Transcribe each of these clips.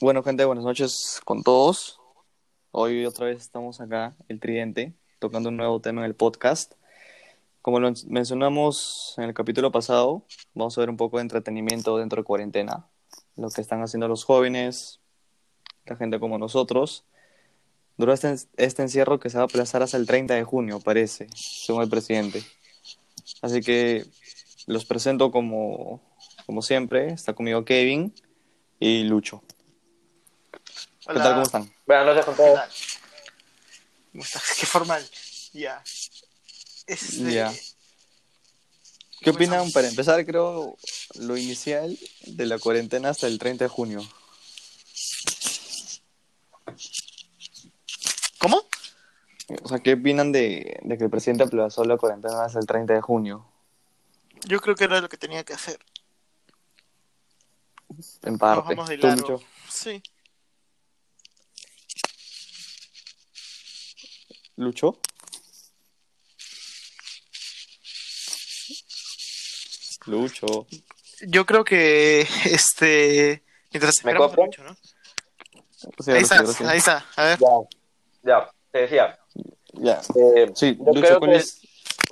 Bueno, gente, buenas noches con todos. Hoy otra vez estamos acá, el Tridente, tocando un nuevo tema en el podcast. Como lo mencionamos en el capítulo pasado, vamos a ver un poco de entretenimiento dentro de cuarentena, lo que están haciendo los jóvenes, la gente como nosotros. Durante este, este encierro que se va a aplazar hasta el 30 de junio, parece, según el presidente. Así que los presento como, como siempre. Está conmigo Kevin y Lucho. ¿Qué tal? ¿Cómo están? Buenas noches con todos. ¿Cómo estás? Qué formal. Ya. Este, Ya. ¿Qué opinan, para empezar, creo, lo inicial de la cuarentena hasta el 30 de junio? ¿Cómo? O sea, ¿qué opinan de, de que el presidente aplazó la cuarentena hasta el 30 de junio? Yo creo que era lo que tenía que hacer. En parte. Bajamos de ¿Tú, largo. Sí. ¿Lucho? Lucho. Yo creo que este. Mientras ¿Me copian? Lucho, ¿no? Ahí está, ahí está. A ver. Ya, ya, te decía. Ya. eh, Sí, yo Lucho, creo ¿cuál que es?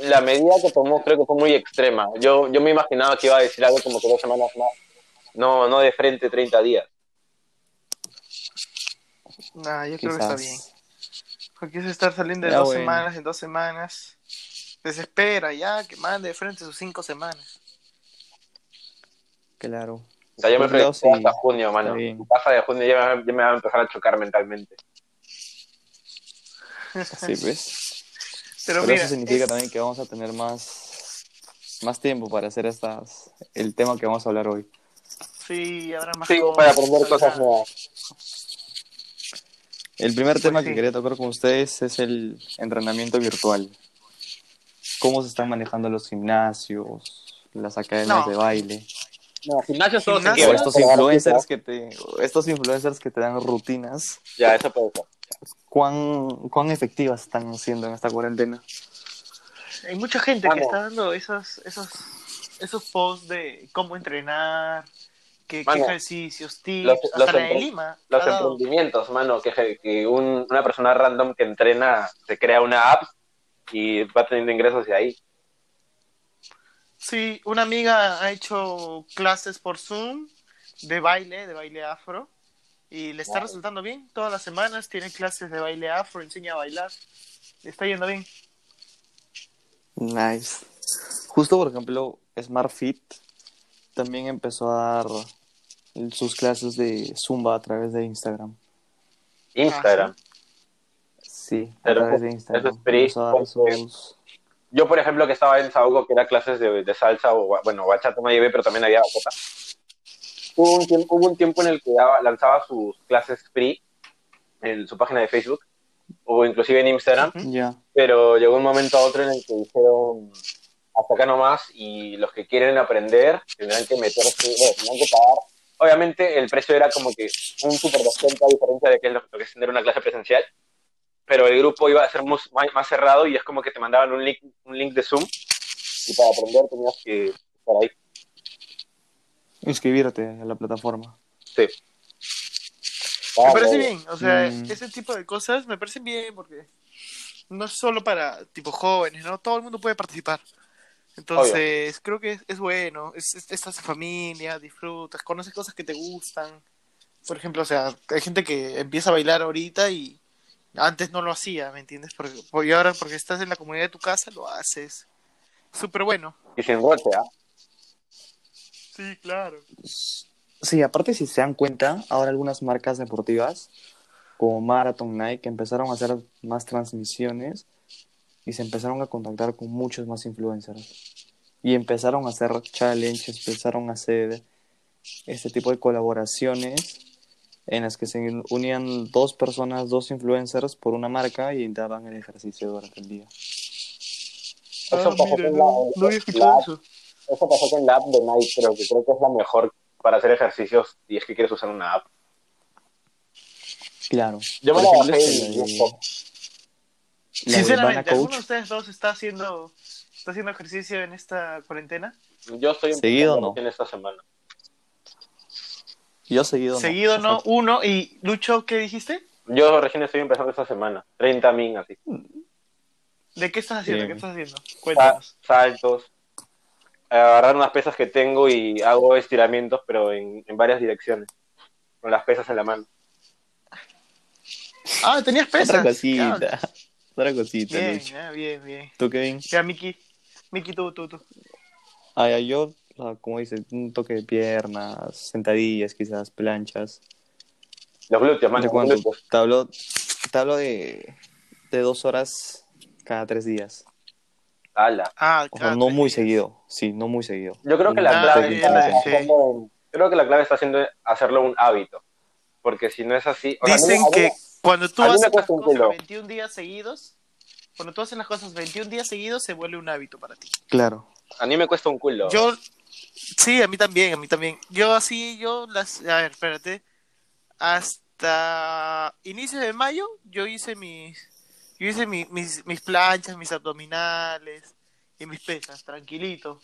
la medida que tomó creo que fue muy extrema. Yo, yo me imaginaba que iba a decir algo como que dos semanas más. No, no de frente 30 días. Nah, yo creo que está bien. Porque es estar saliendo de Ya, dos bueno. semanas en dos semanas. Desespera ya, que mande de frente sus cinco semanas. Claro. O sea, yo me sí, hasta junio, mano. pasa de junio ya me, ya me va a empezar a chocar mentalmente. Sí, pues. Pero, Pero mira, eso significa es- también que vamos a tener más, más tiempo para hacer estas, el tema que vamos a hablar hoy. Sí, habrá más Sí, cosas, para aprender cosas nuevas. El primer Pues tema sí. que quería tocar con ustedes es el entrenamiento virtual. ¿Cómo se están manejando los gimnasios, las academias No. de baile? No, gimnasios todos se Gimnasio. O quiebran, estos influencers que te, estos influencers que te dan rutinas, Ya, eso puede ser. ¿cuán, cuán efectivas están siendo en esta cuarentena? Hay mucha gente que está dando esos, esos, esos posts de cómo entrenar, qué, qué Mano, ejercicios, tips, los- hasta los la de Lima. Los emprendimientos, mano, que, que un- una persona random que entrena se crea una app y va teniendo ingresos de ahí. Sí, una amiga ha hecho clases por Zoom de baile, de baile afro, y le está Wow. resultando bien. Todas las semanas tiene clases de baile afro, enseña a bailar. Le está yendo bien. Nice. Justo, por ejemplo, Smart Fit también empezó a dar sus clases de Zumba a través de Instagram. Instagram. Sí, a Pero través de eso Instagram. sus... Yo, por ejemplo, que estaba en Saúco, que era clases de, de salsa o, bueno, bachata me llevé, pero también había bachata. Hubo un tiempo, hubo un tiempo en el que daba- lanzaba sus clases free en su página de Facebook o inclusive en Instagram. Ya. pero llegó un momento a otro en el que dijeron hasta acá nomás y los que quieren aprender tendrán que meterse, bueno, tendrán que pagar. Obviamente el precio era como que un super descuento a diferencia de que es lo, lo que es tener una clase presencial, pero el grupo iba a ser más, más cerrado y es como que te mandaban un link, un link de Zoom y para aprender tenías que estar ahí. Inscribirte a la plataforma. Sí. Me Ah, parece no, bien, o sea, Mm. ese tipo de cosas me parecen bien porque no es solo para tipo jóvenes, ¿no? Todo el mundo puede participar. Entonces, creo que es, es bueno, es, es- estás en familia, disfrutas, conoces cosas que te gustan. Por ejemplo, o sea, hay gente que empieza a bailar ahorita y antes no lo hacía, ¿me entiendes? Porque, porque ahora, porque estás en la comunidad de tu casa, lo haces. Súper bueno. Y sin roche, ¿ah? Sí, claro. Sí, aparte si se dan cuenta, ahora algunas marcas deportivas como Marathon Nike empezaron a hacer más transmisiones y se empezaron a contactar con muchos más influencers. Y empezaron a hacer challenges, empezaron a hacer este tipo de colaboraciones en las que se unían dos personas, dos influencers por una marca y daban el ejercicio durante el día. Eso Ah, pasó mira, con no, la- no había escuchado la- eso. Eso pasó con la app de Nike, pero que creo que es la mejor para hacer ejercicios y es que quieres usar una app. Claro. Yo me la bajé esta, y la Sinceramente, Bana ¿alguno Coach. de ustedes dos está haciendo, está haciendo ejercicio en esta cuarentena? Yo estoy ¿Seguido no? recién esta semana. Yo seguido no. Seguido no, uno. ¿Y Lucho, qué dijiste? Yo recién estoy empezando esta semana. 30 min así. ¿De qué estás haciendo? ¿Qué estás haciendo? Sa- Cuéntanos. saltos. Agarrar unas pesas que tengo y hago estiramientos, pero en, en varias direcciones. Con las pesas en la mano. Ah, tenías pesas. Otra cosita. Otra cosita, Bien, Lucho. ya, bien, bien. ¿Tú, Kevin? Ya, Miki. Miki, tú, tú, tú. Ah, ya, yo, ah, como dices, un toque de piernas, sentadillas, quizás, planchas. Los glúteos, glúteos. Te hablo, te hablo de, de dos horas cada tres días. Ala. Ah, O sea, no muy seguido. Sí, no muy seguido. Yo creo que la Ah, clave bien, está sí. haciendo en- creo que la clave está haciendo hacerlo un hábito. Porque si no es así. o sea, Dicen que cuando tú haces las cosas culo. 21 días seguidos, cuando tú haces las cosas 21 días seguidos, se vuelve un hábito para ti. Claro. A mí me cuesta un culo. Yo, sí, a mí también, a mí también. Yo así, yo las, a ver, espérate, hasta inicios de mayo, yo hice mis, yo hice mi- mis, mis planchas, mis abdominales y mis pesas, tranquilito.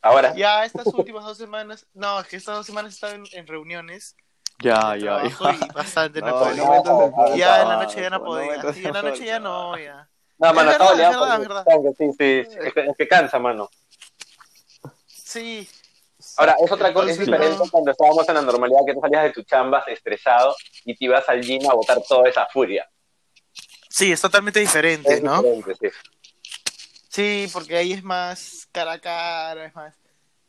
Ahora, Ya estas últimas dos semanas, no, es que estas dos semanas estaba en, en reuniones Ya, ya, ya. y bastante no, No, podía. no ya en la noche ya no podía, sí, en la noche ya no, ya. no, mano, es estaba liado Sí, sí, sí, es que, es que cansa, mano. Sí, Ahora, es otra cosa, es diferente no. cuando estábamos en la normalidad, que tú salías de tu chambas estresado y te ibas al gym a botar toda esa furia. sí, es totalmente diferente, Es ¿no? diferente, sí. Sí, porque ahí es más cara a cara, es más,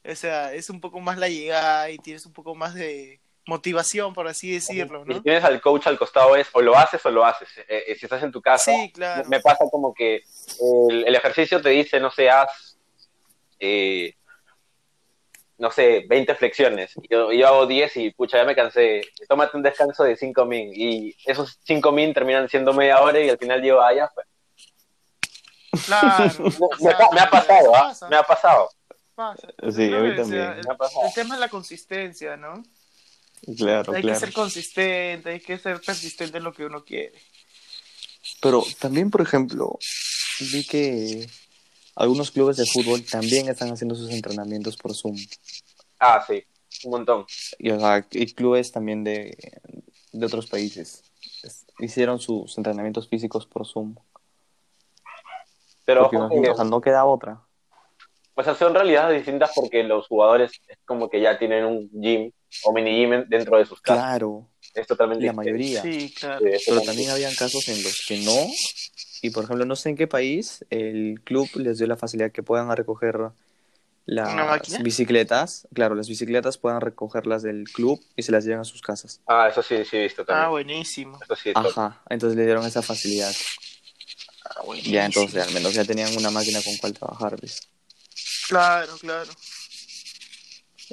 o sea, es un poco más la llegada y tienes un poco más de motivación, por así decirlo, Y si ¿no? tienes al coach al costado es o lo haces o lo haces. Eh, eh, si estás en tu casa, Sí, claro. me pasa como que el, el ejercicio te dice, no sé, haz, eh, no sé, 20 flexiones. Y Yo, yo hago 10 y, pucha, ya me cansé. Tómate un descanso de 5 min. Y esos 5 min terminan siendo media hora y al final digo, ah, ya fue. Claro. Me, o me sea, pa- me ha pasado, ¿ah? pasa, Me ha pasado. pasa. Sí, Yo a mí creo que, o sea, también. el, Me ha pasado. el tema es la consistencia, ¿no? Claro, hay claro. que ser consistente, hay que ser persistente en lo que uno quiere. Pero también, por ejemplo, vi que algunos clubes de fútbol también están haciendo sus entrenamientos por Zoom. Ah, sí, un montón. Y, o sea, y clubes también de, de otros países es- hicieron sus entrenamientos físicos por Zoom. Pero ojo que- o sea, no queda otra. O sea, son realidades distintas porque los jugadores es como que ya tienen un gym o mini gym dentro de sus casas. Claro, Es totalmente la mayoría. Sí, claro. Sí, es Pero también habían casos en los que no. Y por ejemplo, no sé en qué país el club les dio la facilidad que puedan recoger ¿Una las bicicletas. Claro, las bicicletas puedan recogerlas del club y se las llevan a sus casas. Ah, eso sí, sí he visto Ah, también. buenísimo. Eso sí. Ajá, entonces le dieron esa facilidad. Ah, buenísimo. Ya entonces al menos ya tenían una máquina con cual trabajar, ¿ves? Claro, claro.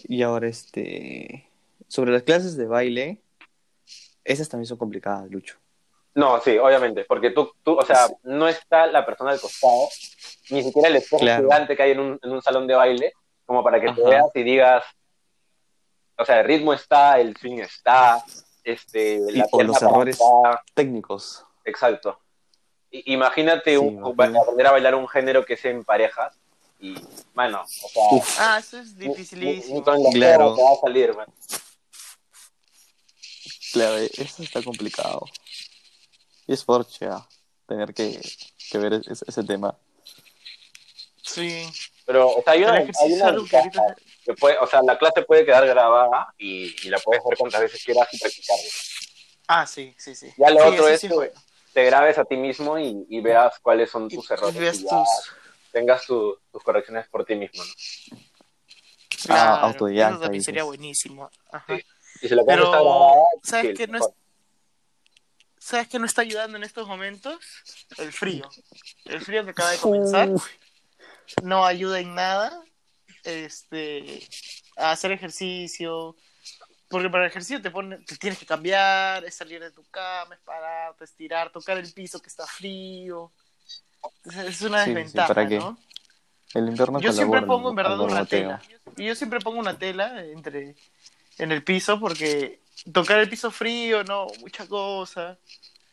Y ahora este sobre las clases de baile, esas también son complicadas, Lucho. No, sí, obviamente, porque tú, tú, o sea, no está la persona al costado, ni siquiera el espejo Claro. gigante que hay en un, en un salón de baile, como para que te Ajá. veas y digas, o sea, el ritmo está, el swing está, este, Y- la los errores. Técnicos. exacto. I- imagínate Sí, un, imagínate. aprender a bailar un género que es en parejas y, mano, o sea, Uf, Ah, eso es dificilísimo. Claro. te va a salir, man. claro, eso está complicado. Y es forche ah, tener que, que ver ese, ese tema. Sí. Pero, o sea, hay una, hay una que puede, o sea, la clase puede quedar grabada y, y la puedes ver cuantas veces quieras y practicarla. Ah, sí, sí, sí. Ya lo Sí, otro es sí que bueno. te grabes a ti mismo y, y veas cuáles son tus Y- errores y ves y ya tus- tengas tu- tus correcciones por ti mismo. ¿no? Claro, autodidacta, eso también sería buenísimo. Ajá. Sí. Y si la clase Pero, está grabada, ¿sabes sí, qué no es-. ¿Sabes qué no está ayudando en estos momentos? El frío. El frío que acaba de comenzar Uf, no ayuda en nada este, a hacer ejercicio. Porque para el ejercicio te, pone, te tienes que cambiar, es salir de tu cama, es pararte, estirar, tocar el piso que está frío. Es una Sí, sí, desventaja, ¿para qué? ¿no? el invierno Yo siempre pongo en verdad una tela. Y yo siempre pongo una tela entre en el piso porque tocar el piso frío, no, mucha cosa.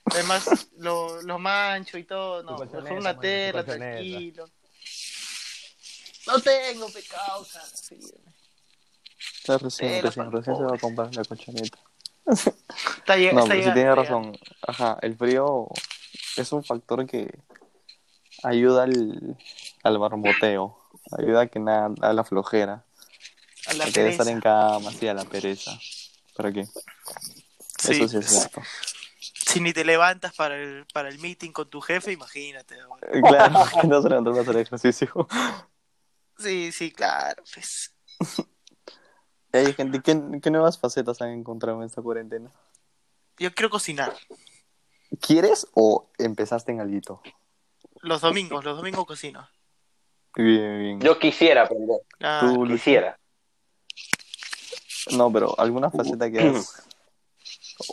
Además, lo, lo mancho y todo, no, mejor una tela, tranquilo. No tengo pecado, sí. Ya recién, Eh, recién, recién se va a comprar la colchoneta. Está No, está pero sí está razón. Ajá, el frío es un factor que ayuda al, al barboteo, ayuda a que nada, a la flojera. A la a que de estar pereza. en cama, sí, a la pereza. ¿Para qué? Sí, Eso sí es cierto. Si ni te levantas para el, para el meeting con tu jefe, imagínate. Claro, no se levantó a hacer ejercicio. Sí, sí, claro. Pues. Hay gente, ¿qué, qué nuevas facetas han encontrado en esta cuarentena? Yo quiero cocinar. ¿Quieres o empezaste en alguito? Los domingos, los domingos cocino. Bien, bien. Yo quisiera aprender, Ah, Tú, quisiera. No, pero alguna faceta que has...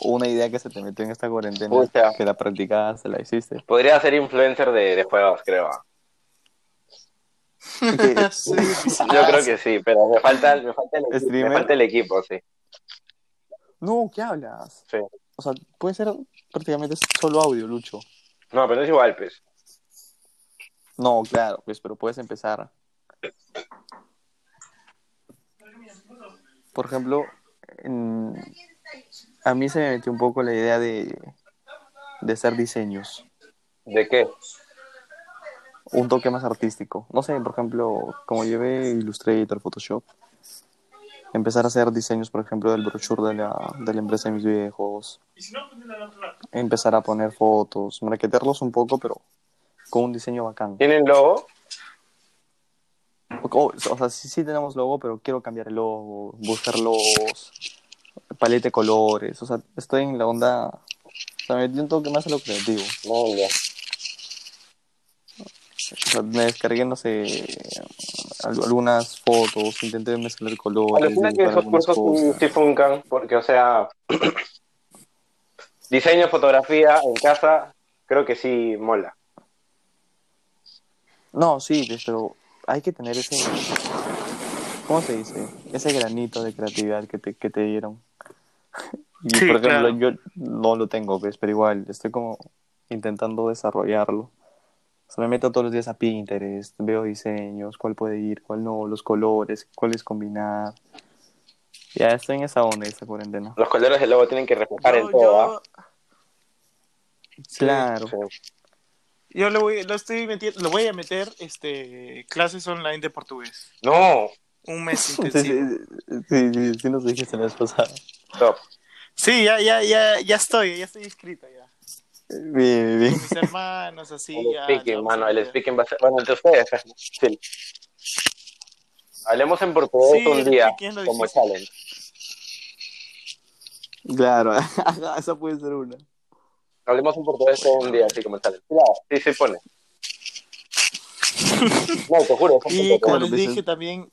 Una idea que se te metió en esta cuarentena, que la practicaste, la hiciste. Podría ser influencer de, de juegos, creo. Yo creo que sí, pero me falta, me falta, el, equipo, me ¿Streamer? falta el equipo, sí. No, ¿qué hablas? sí. O sea, puede ser prácticamente solo audio, Lucho. No, pero no es igual, pues. No, claro, pues, pero puedes empezar. Por ejemplo, en- a mí se me metió un poco la idea de, de hacer diseños, ¿De qué? un toque más artístico. No sé, por ejemplo, como llevé Illustrator, Photoshop, empezar a hacer diseños, por ejemplo, del brochure de la, de la empresa de mis viejos, empezar a poner fotos, maquetearlos un poco, pero con un diseño bacán. ¿Tienen logo? O, o sea, sí, sí tenemos logo, pero quiero cambiar el logo, buscar logos, paleta de colores. O sea, estoy en la onda. O sea, me metí un toque más a lo creativo. Ya. O sea, me descargué, no sé, al- algunas fotos, intenté mezclar colores. Alucina que esos cursos cosas. sí funcan, porque, o sea, diseño, fotografía en casa, creo que sí mola. No, sí, pero hay que tener ese. ¿Cómo se dice? Ese granito de creatividad que te, que te dieron. Y Sí, por ejemplo, claro. yo no lo tengo, pues, pero igual estoy como intentando desarrollarlo. O sea, me meto todos los días a Pinterest, veo diseños, cuál puede ir, cuál no, los colores, cuáles combinar. Ya estoy en esa onda, esta cuarentena. Los colores del logo tienen que reflejar yo, en todo, ¿ah? yo, Claro. Sí. Yo le voy, lo estoy metiendo, lo voy a meter este clases online de portugués. No, Un mes Sí, sí, intensivo. sí, sí, sí nos dijiste la vez pasada. top. Sí, ya, ya, ya, ya estoy, ya estoy inscrito ya. Bien, bien. Con mis hermanos, así, El ya. speaking, ya, mano, el speaking va a ser... Bueno, entre ustedes, sí. Hablemos en portugués Sí, un día, como challenge. Claro, esa puede ser una. Hablemos en portugués todo un día, así como challenge. Claro, sí se pone. No, te juro. Y como les dije también,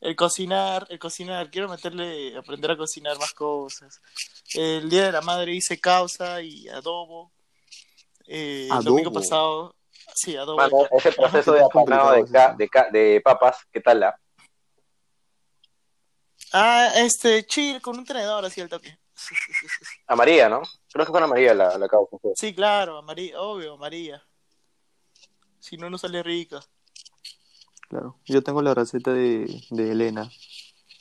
el cocinar, el cocinar, quiero meterle, aprender a cocinar más cosas. El día de la madre hice causa y adobo. Eh, El domingo Adobo. pasado, sí, adobo. Mano, ese proceso de apanado de, ca- de, ca- de papas, ¿qué tal la? Ah, este, chill, con un tenedor así al toque. Sí, sí, sí, sí, sí. Amarilla, ¿no? Creo que fue amarilla la, la causa. sí. Claro, María, obvio, María. Si no, no sale rica. Claro. Yo tengo la receta de, de Elena.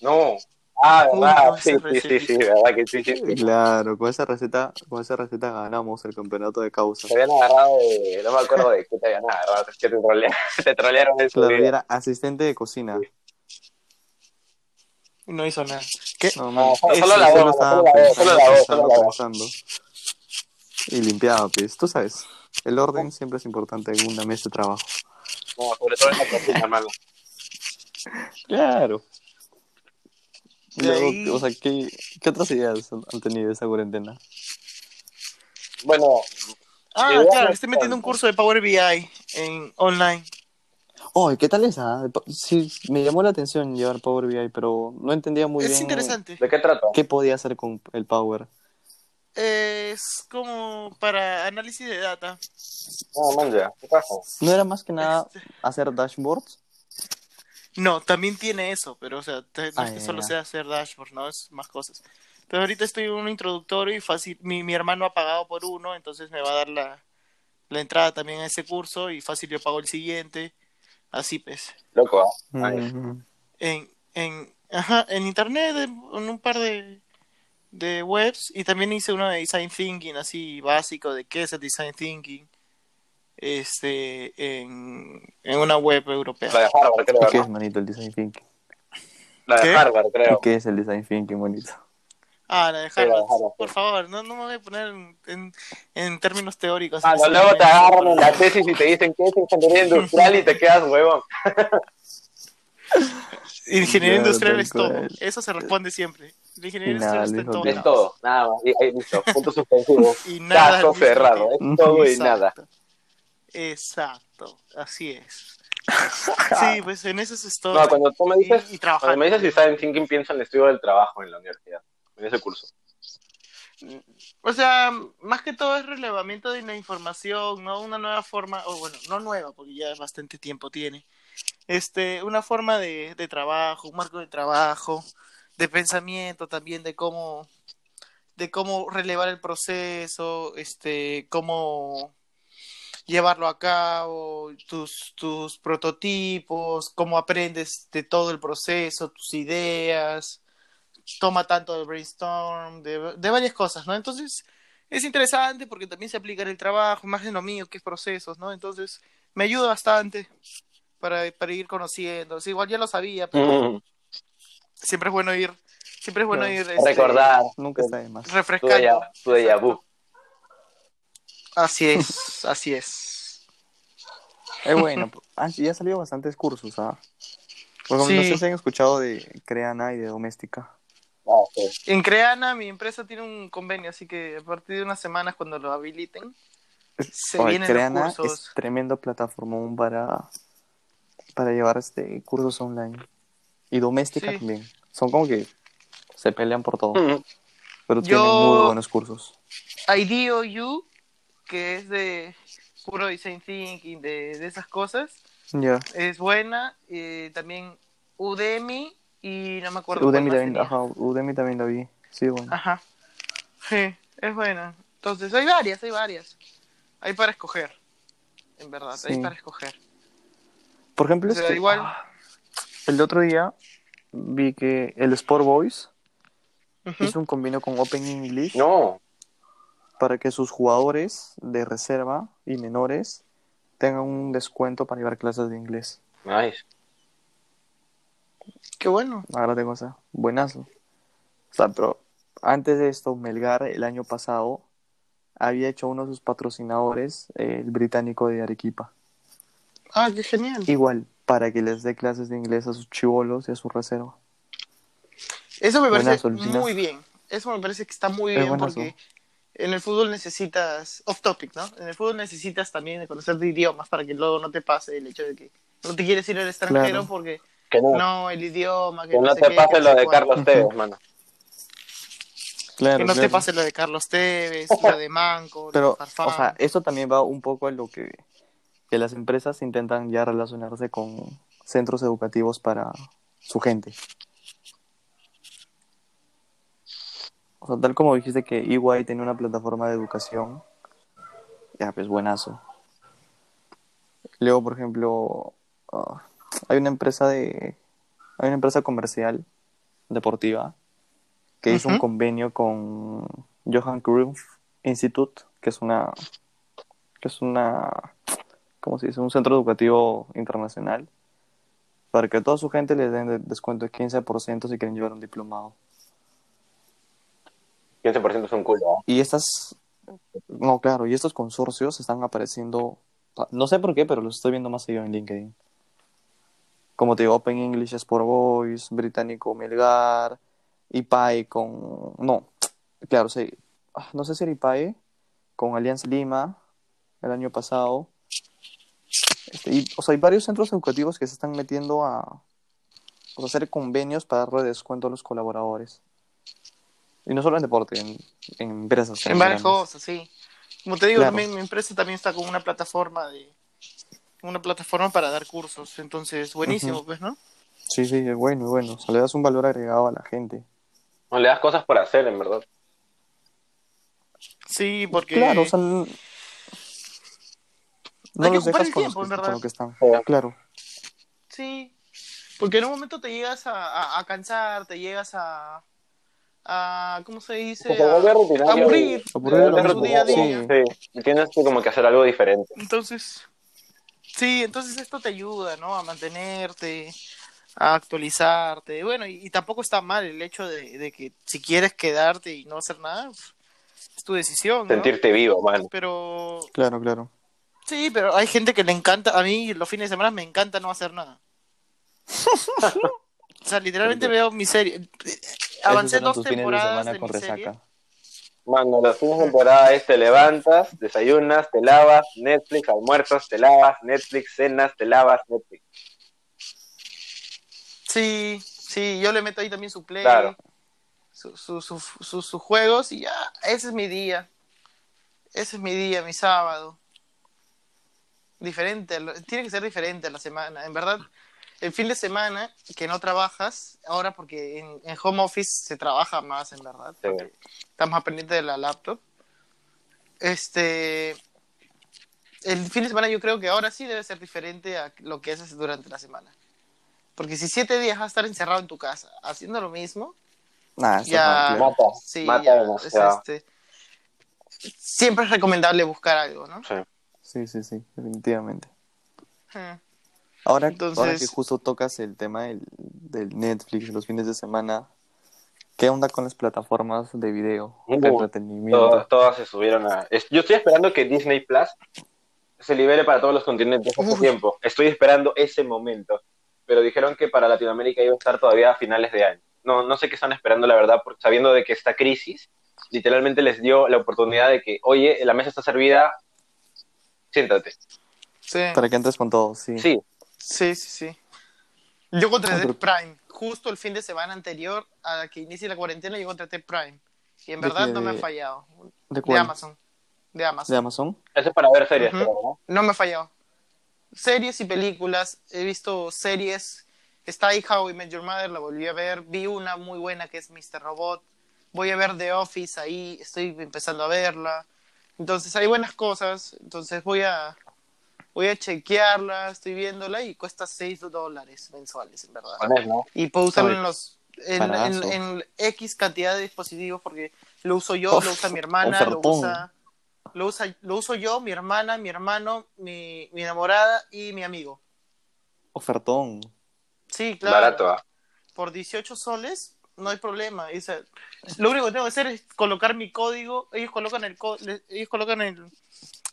No. Ah, Uy, verdad, no, sí, sí, sí, sí, verdad que sí, sí. sí. Claro, con esa receta, con esa receta ganamos el campeonato de causa. Te habían agarrado de, no me acuerdo de qué te habían agarrado, es que te trolearon, te trolearon Claro, era asistente de cocina. No hizo nada. ¿Qué? No, No, man, solo, Eso, la solo voz, estaba solo la voz, pensando. Y limpiaba, pues. Tú sabes, el orden siempre es importante en una mesa de trabajo. No, sobre todo en la cocina, hermano. Claro. Y luego, ahí- o sea, ¿qué, ¿qué otras ideas han tenido esa cuarentena? Bueno, Ah, Igual claro, estoy metiendo un curso de Power BI en online. Oh, ¿qué tal esa? Sí, me llamó la atención llevar Power BI, pero no entendía muy es bien interesante. ¿de qué trata? qué podía hacer con el Power. Es como para análisis de data. No, man, ya, ¿qué pasa? ¿No era más que nada Este, hacer dashboards? No, también tiene eso, pero o sea, te- no Ah, es que ya, solo sea hacer dashboard, no es más cosas. Pero ahorita estoy en un introductorio y fácil, mi, mi hermano ha pagado por uno, entonces me va a dar la, la entrada también a ese curso y fácil yo pago el siguiente. Así pues. Loco, ¿ah? Mm, En, en, Ajá, en internet, en, un par de, de webs, y también hice uno de design thinking, así básico, de qué es el design thinking, este, en, en una web europea. La de Harvard, creo. ¿Y qué es, manito, el design thinking? La de ¿Qué? Harvard, ¿Y creo. qué es el design thinking, bonito? Ah, la de Sí, la de Harvard. Harvard, Por sí. favor, no, no me voy a poner en, en, en términos teóricos. Ah, no, luego te agarran en la tesis y te dicen que es ingeniería industrial y te quedas huevón. Ingeniería industrial es todo. Eso se responde siempre. La ingeniería Y nada, industrial está en todo. Es todo, nada más. Y ahí listo, punto suspensivo. Y nada. al Caso cerrado, es todo y nada. Exacto. Así es. Sí, pues en eso estoy. No, cuando tú me dices, y, y cuando me dices design thinking, pienso en el estudio del trabajo en la universidad, en ese curso. O sea, más que todo es relevamiento de la información, ¿no? Una nueva forma, o bueno, no nueva, porque ya bastante tiempo tiene. Este, una forma de, de trabajo, un marco de trabajo, de pensamiento también, de cómo, de cómo relevar el proceso, este, cómo llevarlo a cabo, tus, tus prototipos, cómo aprendes de todo el proceso, tus ideas, toma tanto de brainstorm, de, de varias cosas, ¿no? Entonces, es interesante porque también se aplica en el trabajo, más en lo mío, que es procesos, ¿no? Entonces, me ayuda bastante para, para ir conociendo. Sí, igual ya lo sabía, pero Mm, siempre es bueno ir, siempre es bueno Claro. ir este, Recordar, Nunca está de más. refrescando. tu déjà vu. Así es, así es. Es bueno. Ah, sí, ya han salido bastantes cursos, ¿ah? Por ejemplo, no Sí. sé si han escuchado de Creana y de Doméstica. Ah, sí. En Creana, mi empresa tiene un convenio, así que a partir de unas semanas, cuando lo habiliten, se Oye, vienen Creana los cursos. es tremendo plataforma para, para llevar este cursos online. Y Doméstica Sí. también. Son como que se pelean por todo. Mm, Pero Yo- tienen muy buenos cursos. IDOU, que es de puro design thinking, de, de esas cosas, Ya. es buena. eh, también Udemy y no me acuerdo. Udemy también, ajá, Udemy también la vi. Sí, bueno. Ajá. Sí, es buena. Entonces, hay varias, hay varias. Hay para escoger. En verdad, hay para escoger. Por ejemplo, O sea, este, igual. ah, el otro día vi que el Sport Boys hizo un convenio con Open English No, para que sus jugadores de reserva y menores tengan un descuento para llevar clases de inglés. nice. Qué bueno. Ahora tengo esa. Buenazo. O sea, pero antes de esto, Melgar el año pasado había hecho uno de sus patrocinadores, eh, el británico de Arequipa. Ah, qué genial. Igual, para que les dé clases de inglés a sus chivolos y a su reserva. Eso me parece Buenazo, muy bien. Eso me parece que está muy Es bien buenazo. porque en el fútbol necesitas, off topic, ¿no? En el fútbol necesitas también conocer de idiomas para que luego no te pase el hecho de que no te quieres ir al extranjero Claro. porque Que no, no, el idioma, que, que no te qué, pase que lo de. Carlos Tevez, mano. Claro, Que no te pase lo de Carlos Tevez, lo de Manco, lo Pero, de Farfán. o sea, eso también va un poco a lo que, que las empresas intentan ya relacionarse con centros educativos para su gente. O sea, tal como dijiste que EY tiene una plataforma de educación, ya, pues buenazo. Luego, por ejemplo, ah, hay una empresa de, hay una empresa comercial deportiva que hizo un convenio con Johan Cruyff Institute, que es una, que es una, ¿cómo se dice? Un centro educativo internacional, para que a toda su gente les den de- descuento de 15% si quieren llevar un diplomado. 15% es un culo. ¿eh? Y estas, no, claro, y estos consorcios están apareciendo, no sé por qué, pero los estoy viendo más seguido en LinkedIn. Como te digo, Open English Sport Boys, Británico Melgar, IPAE con, no, claro, sí, ah, no sé si era IPAE, con Alianza Lima el año pasado. Este, y, o sea, hay varios centros educativos que se están metiendo a, o sea, hacer convenios para darle descuento a los colaboradores. Y no solo en deporte, en, en empresas. en varias cosas, sí. Como te digo, Claro. también mi empresa también está con una plataforma de una plataforma para dar cursos, entonces buenísimo, pues, ¿no? Sí, sí, es bueno, es bueno. O sea, le das un valor agregado a la gente. No le das cosas por hacer, en verdad. Sí, porque Claro, o sea, no Hay que los ocupar dejas el con, tiempo, los en que, verdad. con lo que están. Sí. Claro. sí. Porque en un momento te llegas a, a- a cansar, te llegas a, a ¿cómo se dice? A, a. Aburrir Se vuelve con su día a día. Sí, y tienes que como que hacer algo diferente. Entonces, sí, entonces esto te ayuda, ¿no? A mantenerte, a actualizarte. Bueno, y, y tampoco está mal el hecho de, de que si quieres quedarte y no hacer nada, pues, es tu decisión, ¿no? Sentirte vivo, man. Pero Claro, claro. sí, pero hay gente que le encanta, a mí los fines de semana me encanta no hacer nada. o sea, literalmente veo mi serie. Avancé dos de temporadas semana de con mi serie. Mano, fines de temporada es te levantas, desayunas, te lavas, Netflix, almuerzos, te lavas, Netflix, cenas, te lavas, Netflix. Sí, sí, yo le meto ahí también su play, Claro. su- su- su- su- sus juegos y ya, ese es mi día. Ese es mi día, mi sábado. Diferente, tiene que ser diferente a la semana. En verdad, el fin de semana que no trabajas, ahora porque en, en home office se trabaja más, en verdad, Sí. estás más pendiente de la laptop. Este, el fin de semana yo creo que ahora sí debe ser diferente a lo que haces durante la semana. Porque si siete días vas a estar encerrado en tu casa haciendo lo mismo, Nah, Ya. Mata, sí, mata ya, es este, siempre es recomendable buscar algo, ¿no? Sí. Sí, sí, sí, definitivamente. Hmm. Ahora, Entonces- ahora que justo tocas el tema del, del Netflix los fines de semana, ¿qué onda con las plataformas de video, de Uh, entretenimiento? Todas, todas se subieron a... Yo estoy esperando que Disney Plus se libere para todos los continentes hace Uy. tiempo. Estoy esperando ese momento. Pero dijeron que para Latinoamérica iba a estar todavía a finales de año. No, no sé qué están esperando, la verdad, porque sabiendo de que esta crisis literalmente les dio la oportunidad de que, oye, la mesa está servida, siéntate. Sí, Para que entres con todo, sí. Sí, sí, sí, sí. Yo contraté Otro- Prime. Justo el fin de semana anterior a que inicie la cuarentena, yo contraté Prime. Y en ¿De verdad no me ha ¿De- fallado. ¿De De cuál? Amazon. De Amazon. ¿De Amazon? eso es para ver series, ¿no? No me ha fallado. Series y películas. He visto series. Está ahí How I Met Your Mother, la volví a ver. Vi una muy buena que es Mr. Robot. Voy a ver The Office ahí. Estoy empezando a verla. Entonces hay buenas cosas. Entonces voy a voy a chequearla. Estoy viéndola y cuesta 6 dólares mensuales, en verdad. Pones, ¿no? Y puedo usarlo en los en, en- en X cantidad de dispositivos porque lo uso yo, lo usa mi hermana, lo usa, lo usa, lo uso yo, mi hermana, mi hermano, mi, mi enamorada y mi amigo. Ofertón. Sí, claro. Barato, ¿ah? Por 18 soles no hay problema. Y, o sea, lo único que tengo que hacer es colocar mi código. Ellos colocan el ellos colocan el,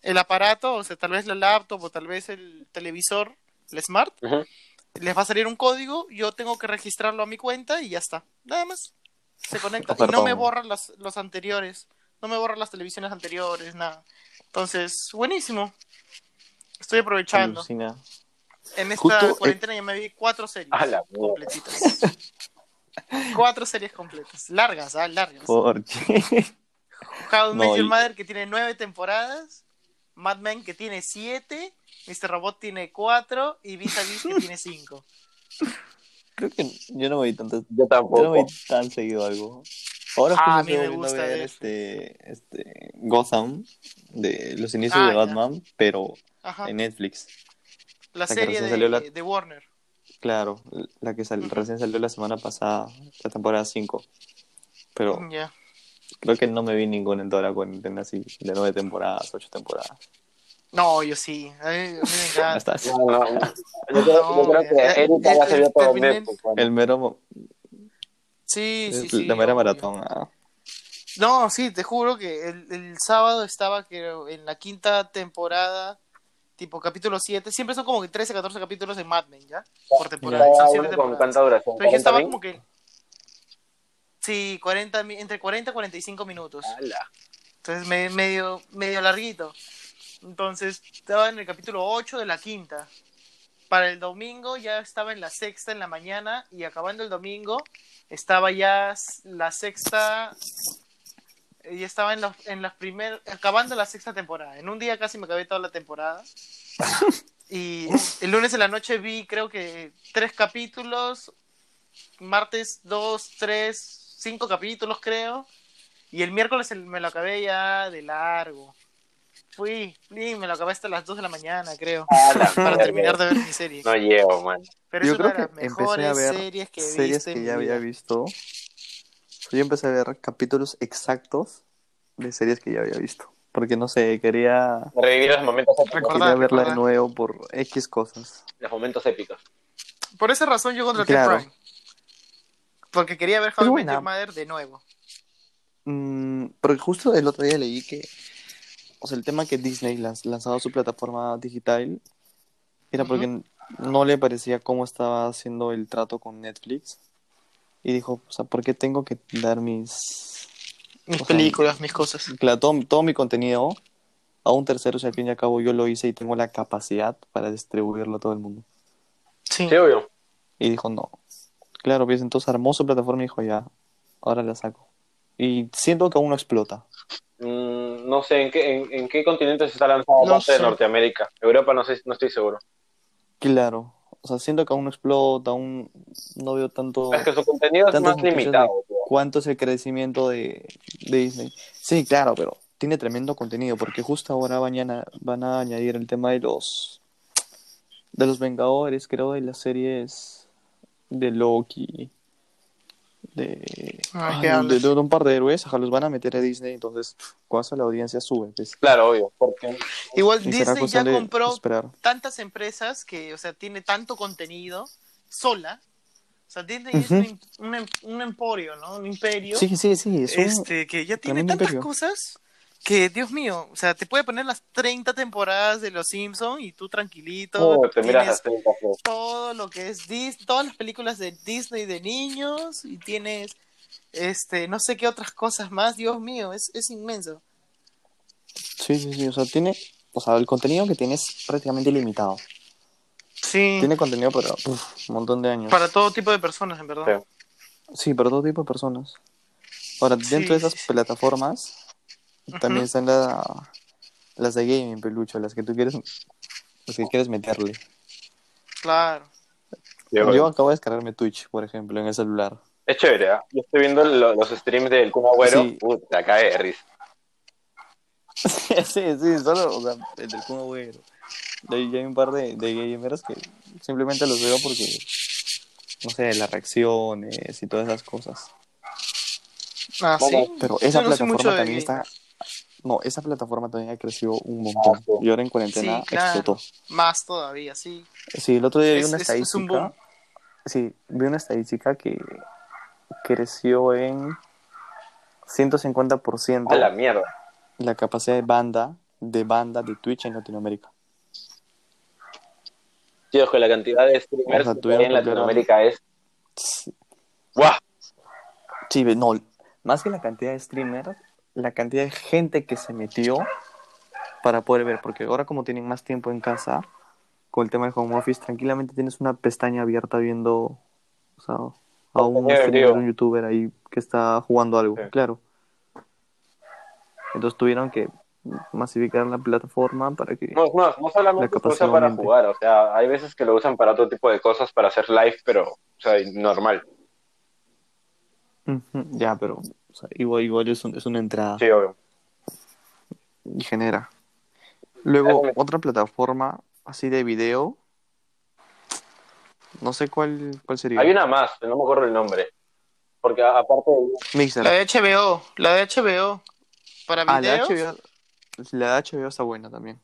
el aparato, o sea, tal vez la laptop o tal vez el televisor, el smart. Les va a salir un código, yo tengo que registrarlo a mi cuenta y ya está. Nada más. Se conecta. Y no me borran los, los anteriores. No me borran las televisiones anteriores, nada. Entonces, buenísimo. Estoy aprovechando. Alucina. En esta Justo, eh, cuarentena ya me vi cuatro series completitas. cuatro series completas. Largas, ¿ah? Largas. ¿Por qué? How Met No, Your y- Mother, que tiene nueve temporadas. Mad Men, que tiene siete. Mr. Robot tiene cuatro. Y Vis a Vis, que tiene cinco. Creo que yo no me vi tanto, Yo yo no tampoco. me vi tan seguido algo. Ahora Ah, a mí me gusta ver ver. este, este Gotham de los inicios Ah, de ya. Batman, pero Ajá. en Netflix. La que serie de, la- de Warner. Claro, la que sal- Ujú. recién salió la semana pasada, la temporada 5. Pero Ya. Creo que no me vi ninguna en toda la cuarentena así, de nueve temporadas, ocho temporadas. No, yo sí. A mí, a mí me Ya encanta. estás. No, no, no. Yo creo, yo creo que Erika ya se vio todo Netflix. bueno. El mero, Sí, sí, sí. la mera maratón. ah. No, sí, te juro que el, el sábado estaba creo, en la quinta temporada, tipo capítulo 7. Siempre son como que 13, 14 capítulos de Mad Men, ¿ya? Por temporada. Son siete con temporadas. cuánta duración. Entonces yo 40 estaba como que... Sí, 40, mi- entre 40 y 45 minutos. Ala. Entonces me- medio, medio larguito. Entonces estaba en el capítulo 8 de la quinta. Para el domingo ya estaba en la sexta en la mañana y acabando el domingo estaba ya la sexta. eh, Ya estaba en la, en las primeras. Acabando la sexta temporada. En un día casi me acabé toda la temporada. Y el lunes en la noche vi, creo que tres capítulos. Martes, dos, tres, cinco capítulos, creo. Y el miércoles el- me lo acabé ya de largo. Fui, fui, me lo acabé hasta las 2 de la mañana, creo. Ah, la Para terminar de ver mi serie. No llevo, man. Pero Yo es una creo de que las empecé a mejores ver series que he series que ya había visto. Yo empecé a ver capítulos exactos de series que ya había visto. Porque no sé, quería, Revivir los momentos épicos. Quería verla de nuevo por X cosas. Los momentos épicos. Por esa razón yo contraté Claro. Prime. Porque quería ver How I Met buena. Your Mother de nuevo. Mm, porque justo el otro día leí que, o sea, el tema que Disney lanz- lanzaba su plataforma digital era porque no le parecía cómo estaba haciendo el trato con Netflix. Y dijo, o sea, ¿por qué tengo que dar mis, Mis sea, películas, mis cosas. claro, todo, todo mi contenido a un tercero si al fin y al cabo yo lo hice y tengo la capacidad para distribuirlo a todo el mundo? Sí. Sí, obvio. Y dijo, no. Claro, pues entonces armó su plataforma y dijo, ya, ahora la saco. Y siento que aún no explota. Mm, no sé, ¿en qué, en, en qué continente se está lanzando No aparte de sé. Norteamérica? Europa no sé, no estoy seguro. Claro. O sea, siento que aún no explota, aún no veo tanto... Es que su contenido es más limitado. cuánto es el crecimiento de, de Disney. Sí, claro, pero tiene tremendo contenido porque justo ahora mañana van a añadir el tema de los de los Vengadores, creo, de las series de Loki, de, Ay, ay, ¿qué de, un par de héroes, ajá, los van a meter a Disney, entonces cuando la audiencia sube, pues. Claro, obvio. Porque Igual Disney ya cuestión de compró esperar. tantas empresas que, o sea, tiene tanto contenido sola. O sea, Disney es un, un em- un emporio, ¿no? Un imperio. Sí, sí, sí, es un- este, que ya tiene tantas imperio. cosas que, Dios mío, o sea, te puede poner las 30 temporadas de Los Simpsons y tú tranquilito. oh, te miras las 30 pues. todo lo que es Dis todas las películas de Disney de niños y tienes, este, no sé qué otras cosas más. Dios mío, es, es inmenso. Sí, sí, sí, o sea, tiene, o sea, el contenido que tiene es prácticamente ilimitado. Sí. Tiene contenido para uf, un montón de años. Para todo tipo de personas, en verdad. Sí. Sí, para todo tipo de personas. Ahora, Sí, dentro de esas sí, sí. También están la- las de gaming, pelucho, las que tú quieres, las que quieres meterle. Claro. Yo acabo de descargarme Twitch, por ejemplo, en el celular. Es chévere, ¿ah? Yo estoy viendo lo- los streams del Kun Agüero. Sí. Puta, cae de risa. sí, sí, solo, o sea, el del Kun Agüero. De ahí hay un par de, de gamers que simplemente los veo porque, no sé, las reacciones y todas esas cosas. Ah, sí. Pero esa Yo no sé plataforma mucho de también está... No, esa plataforma también ha crecido un montón. Y ahora en cuarentena Sí, claro. explotó. Más todavía, sí. Sí, el otro día vi una es- es un estadística. boom. Sí, vi una estadística que creció en 150% A la mierda. la capacidad de banda de banda de Twitch en Latinoamérica. Tío, que la cantidad de streamers O sea, que tuvieron hay en Latinoamérica es. Sí, ¡Guau! sí, no, más que la cantidad de streamers, la cantidad de gente que se metió para poder ver, porque ahora como tienen más tiempo en casa, con el tema del home office, tranquilamente tienes una pestaña abierta viendo, o sea, a un Contenido en streamer, un youtuber ahí que está jugando algo, Sí. claro. Entonces tuvieron que masificar la plataforma para que... No, no, no La solamente se usa para jugar, o sea, hay veces que lo usan para otro tipo de cosas, para hacer live, pero, o sea, normal. Ya, pero o sea, igual, igual es, un- es una entrada Sí, obvio. y genera. Luego, otra plataforma así de video. No sé cuál, cuál sería. Hay una más, no me acuerdo el nombre. Porque aparte de... Mixer. La de HBO, la de HBO. Para Ah, la videos. de HBO. La de HBO está buena también.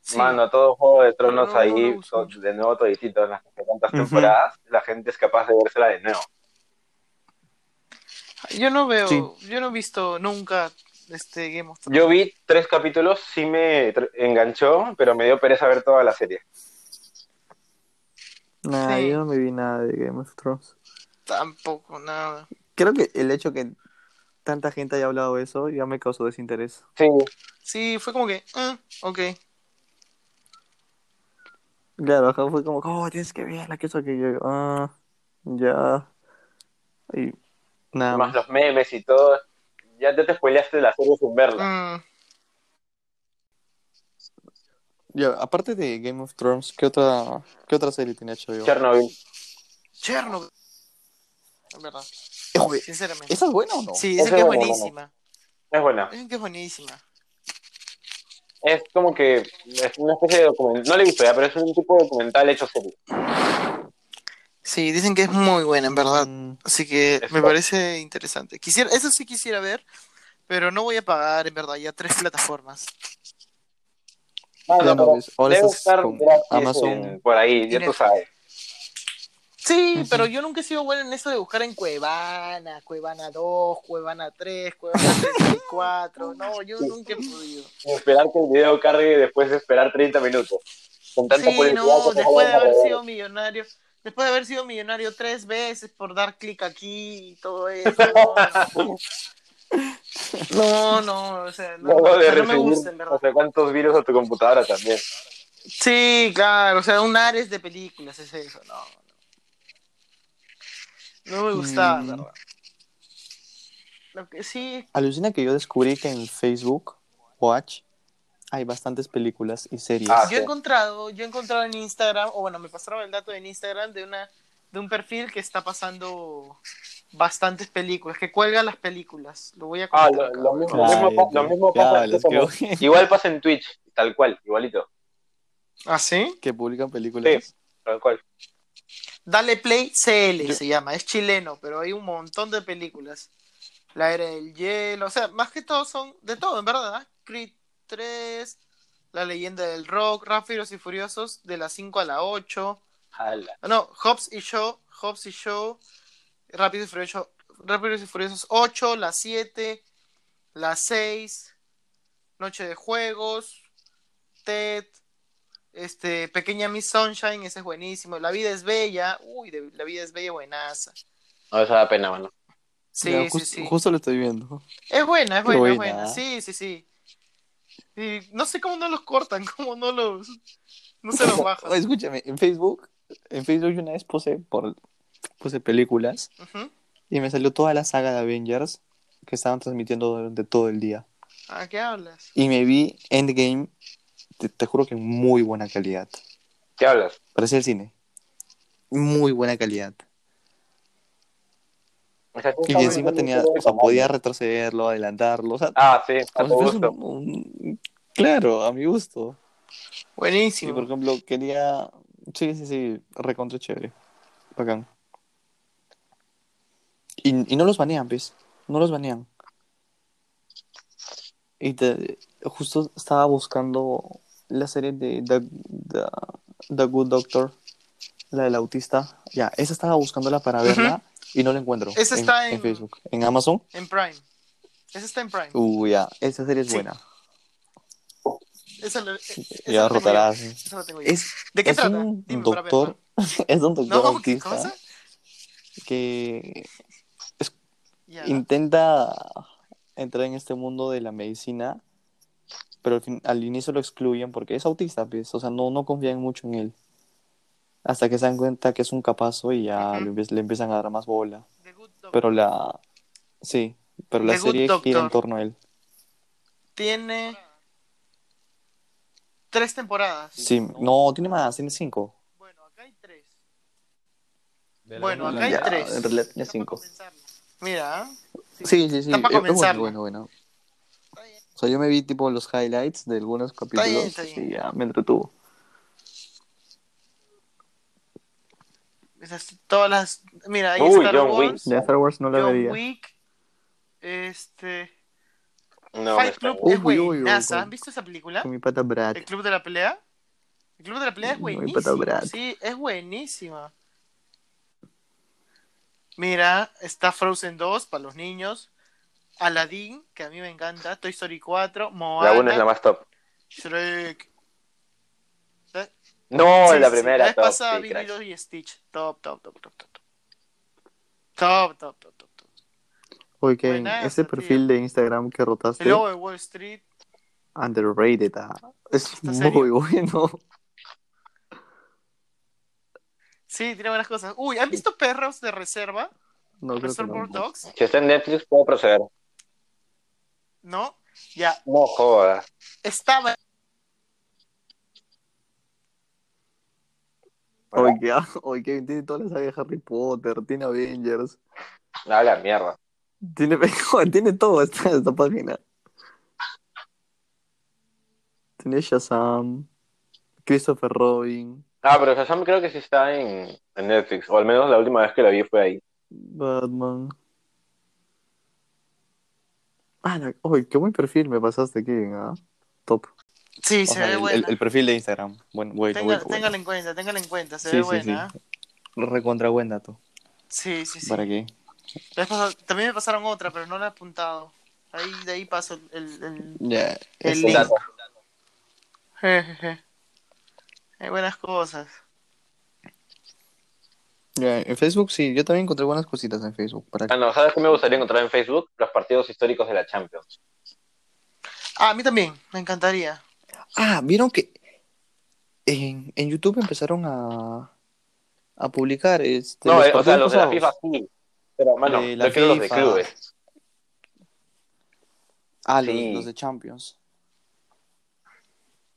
sí. Mano, todo Juego de Tronos No, no, ahí, no de nuevo toditito en las tantas temporadas, la gente es capaz de vérsela de nuevo. Yo no veo, Sí. yo no he visto nunca este Game of Thrones. Yo vi tres capítulos, sí me enganchó, pero me dio pereza ver toda la serie. Nah, Sí. yo no me vi nada de Game of Thrones. Tampoco, nada. Creo que el hecho que tanta gente haya hablado de eso ya me causó desinterés. Sí, Sí, fue como que, ah, ok. Claro, acá fue como, oh, tienes que verla, que eso que yo, ah, ya. Y nada más más. los memes y todo. Ya te, te spoileaste la serie sin verla. Mm, Ya, aparte de Game of Thrones, ¿qué otra, qué otra serie tiene HBO? Chernobyl. Chernobyl. Es verdad, Eh, joder, sinceramente. ¿Esa es buena o no? Sí, Esa dicen que es es buena, buenísima. Es buena. Dicen que es buenísima. es como que es una especie de documental, no le he visto ya, pero es un tipo de documental hecho serie. Sí, dicen que es muy buena, en verdad. Mm, Así que me parece interesante. Quisiera, eso sí quisiera ver, pero no voy a pagar, en verdad, ya tres plataformas. Ah, Ya no. Ahora debe estar con gratis Amazon. en- por ahí, ya tú sabes. Sí, pero yo nunca he sido bueno en eso de buscar en Cuevana, Cuevana 2, Cuevana 3, Cuevana 34. No, yo nunca he podido. Y esperar que el video cargue después de esperar 30 minutos. Con tanta Sí, no, después de haber sido millonario, después de haber sido millonario tres veces por dar clic aquí y todo eso. No, no, no, o sea, no, Luego o de sea, no me gusta, en no verdad. sé cuántos virus a tu computadora también. Sí, claro, o sea, un Ares de películas es eso, no, no. No me gustaba, Mm. ¿verdad? Lo que sí, Alucina que yo descubrí que en Facebook Watch hay bastantes películas y series. Ah, yo he encontrado, yo he encontrado en Instagram, o bueno, me pasaron el dato en Instagram de una de un perfil que está pasando bastantes películas, que cuelga las películas. Lo voy a Ah, lo, mismo, lo mismo, pa- lo mismo ¿Qué pasa. como- ¿Qué- igual pasa en Twitch, tal cual, igualito. ¿Ah, sí? que publican películas. Sí. Tal cual. Dale Play CL Yo- se llama, es chileno, pero hay un montón de películas. La era del hielo, o sea, más que todo son de todo, en verdad. Creed 3, La leyenda del rock, Rápidos y Furiosos, de las 5 a la 8. Ala. Ah, No, Hobbs y Shaw, Hobbs y Shaw, Rápidos y Furiosos, Rápidos y Furiosos 8, la 7, la 6, Noche de Juegos, Ted, este, Pequeña Miss Sunshine, ese es buenísimo. La vida es bella, uy, de- la vida es bella, buenaza. No, eso da pena, mano. Sí, Ya, sí, sí. Justo lo estoy viendo. Es buena, es Qué buena, es buena. buena. Sí, sí, sí. Y no sé cómo no los cortan, cómo no los. No se los bajan. Escúchame, en Facebook, en Facebook yo una vez puse por puse películas y me salió toda la saga de Avengers que estaban transmitiendo durante todo el día. ¿A qué hablas? Y me vi Endgame, te, te juro que en muy buena calidad. ¿Qué hablas? Parecía el cine. Muy buena calidad. O sea, tú Y encima tenía, o sea, podía de retrocederlo, adelantarlo, o sea, Ah, sí, a tu gusto. un- un- claro, a mi gusto. Y Buenísimo. por ejemplo, quería, sí, sí, sí, recontra chévere, bacán. Y, y no los banean, ¿ves? No los banean. Y te- justo estaba buscando la serie de The, The, The Good Doctor, la del autista. Ya, esa estaba buscándola para verla y no la encuentro. Esa está en en- Facebook. ¿En Amazon? En Prime. Esa está en Prime. Uy, ya, esa serie es Sí. buena. Esa, la- esa Ya la tengo yo. rotarás. Esa la tengo yo. Es, ¿De qué es trata? un Dime doctor, es un doctor ¿No? ¿Qué autista cosa? que intenta entrar en este mundo de la medicina, pero al, fin- al inicio lo excluyen porque es autista, pues, o sea, no, no confían mucho en él. Hasta que se dan cuenta que es un capazo y ya le, empie- le empiezan a dar más bola. Pero la... Sí, pero la The serie gira en torno a él. Tiene tres temporadas. Sí, no, tiene más, tiene cinco. Bueno, acá hay tres. Bueno, acá hay Ya, tres. En realidad tiene cinco. Mira. ¿ah? Sí, sí, sí. Está para es- es comenzarla. bueno, bueno, bueno. Está bien. O sea, yo me vi tipo los highlights de algunos capítulos bien, está bien. y ya me entretuvo. Esas- todas las. Mira, hay Uy, Star John Wars, Wick. De Star Wars no la John vería. Wick, este. No, Fight Club es Uy, uy, uy, buenaza. con- ¿Han visto esa película? Con mi pata Brad. ¿El Club de la Pelea? El Club de la Pelea es Brad. Sí, es buenísima. Mira, está Frozen 2 para los niños. Aladdin, que a mí me encanta. Toy Story 4. Moana. La 1 es la más top. Shrek. No, Sí, la sí, primera La vez top. pasada sí, vi crack. Lilo y Stitch. Top, top, top, top, top. top. Top, top, top, top, top. Oye, que Buenazo, ese tío. perfil de Instagram que rotaste, El de Wall Street. underrated, ah. es ¿Está muy serio? bueno. Sí, tiene buenas cosas. Uy, ¿han visto Perros de Reserva? No creo que Reservoir no. Dogs. Si está en Netflix, puedo proceder. ¿No? Ya, No jodas. estaba. Oye, que, ah, oye, que tiene toda la saga de Harry Potter, tiene Avengers, A la mierda. tiene, tiene todo esta, esta página. Tenía Shazam, Christopher Robin, Ah, pero Shazam creo que sí está en, en Netflix, o al menos la última vez que la vi fue ahí. Batman. Ah, qué buen perfil me pasaste, Kevin, ¿ah? Top. Sí, O se sea, ve el, buena. el- el perfil de Instagram. Bueno, bueno, Tenga- bueno, bueno. Téngalo en cuenta, téngalo en cuenta, se Sí, ve sí, buena. sí. ¿ah? Recontra buen dato. Sí, sí, sí. ¿Para qué? También me pasaron otra, pero no la he apuntado. Ahí, de ahí paso el... el, el- link. Dato. Hay buenas cosas. ya, en Facebook sí, yo también encontré buenas cositas en Facebook. ¿Para Ah, no, ¿sabes qué me gustaría encontrar en Facebook? Los partidos históricos de la Champions. Ah, a mí también, me encantaría. Ah, vieron que en, en YouTube empezaron a, a publicar este, No, los eh, o sea, los de la. FIFA sí. Pero, mano, De la yo quiero los de clubes. Ah, los, Sí. los de Champions.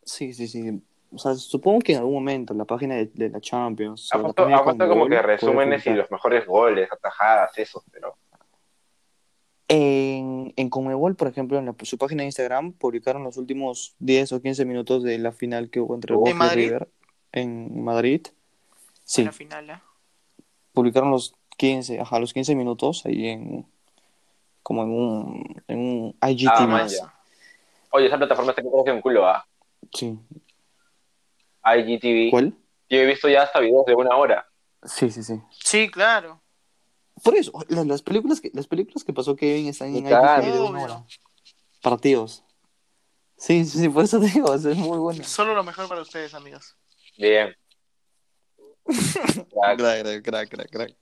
Sí, sí, sí. O sea, supongo que en algún momento la página de, de la Champions. o Ha la puesto, página ha puesto como que resúmenes y los mejores goles, atajadas, eso, pero... En, en Conmebol, por ejemplo, en la- su página de Instagram publicaron los últimos 10 o 15 minutos de la final que hubo entre ¿En Boca y Madrid? River en Madrid. Sí, La final, ¿ah? publicaron los 15, ajá, los 15 minutos ahí en como en un, en un IGTV. Ah, ya. Oye, esa plataforma está que un culo, ¿ah? Sí. IGTV. ¿Cuál? Yo he visto ya hasta videos de una hora. Sí, sí, sí. Sí, claro. Por eso, la- las películas que, las películas que pasó Kevin están en. IGTV de una Obvio. hora. Partidos. Sí, sí, sí, por eso te digo, es muy bueno. Solo lo mejor para ustedes, amigos. Bien. Crack, Crack, crack, crack, crack, crack.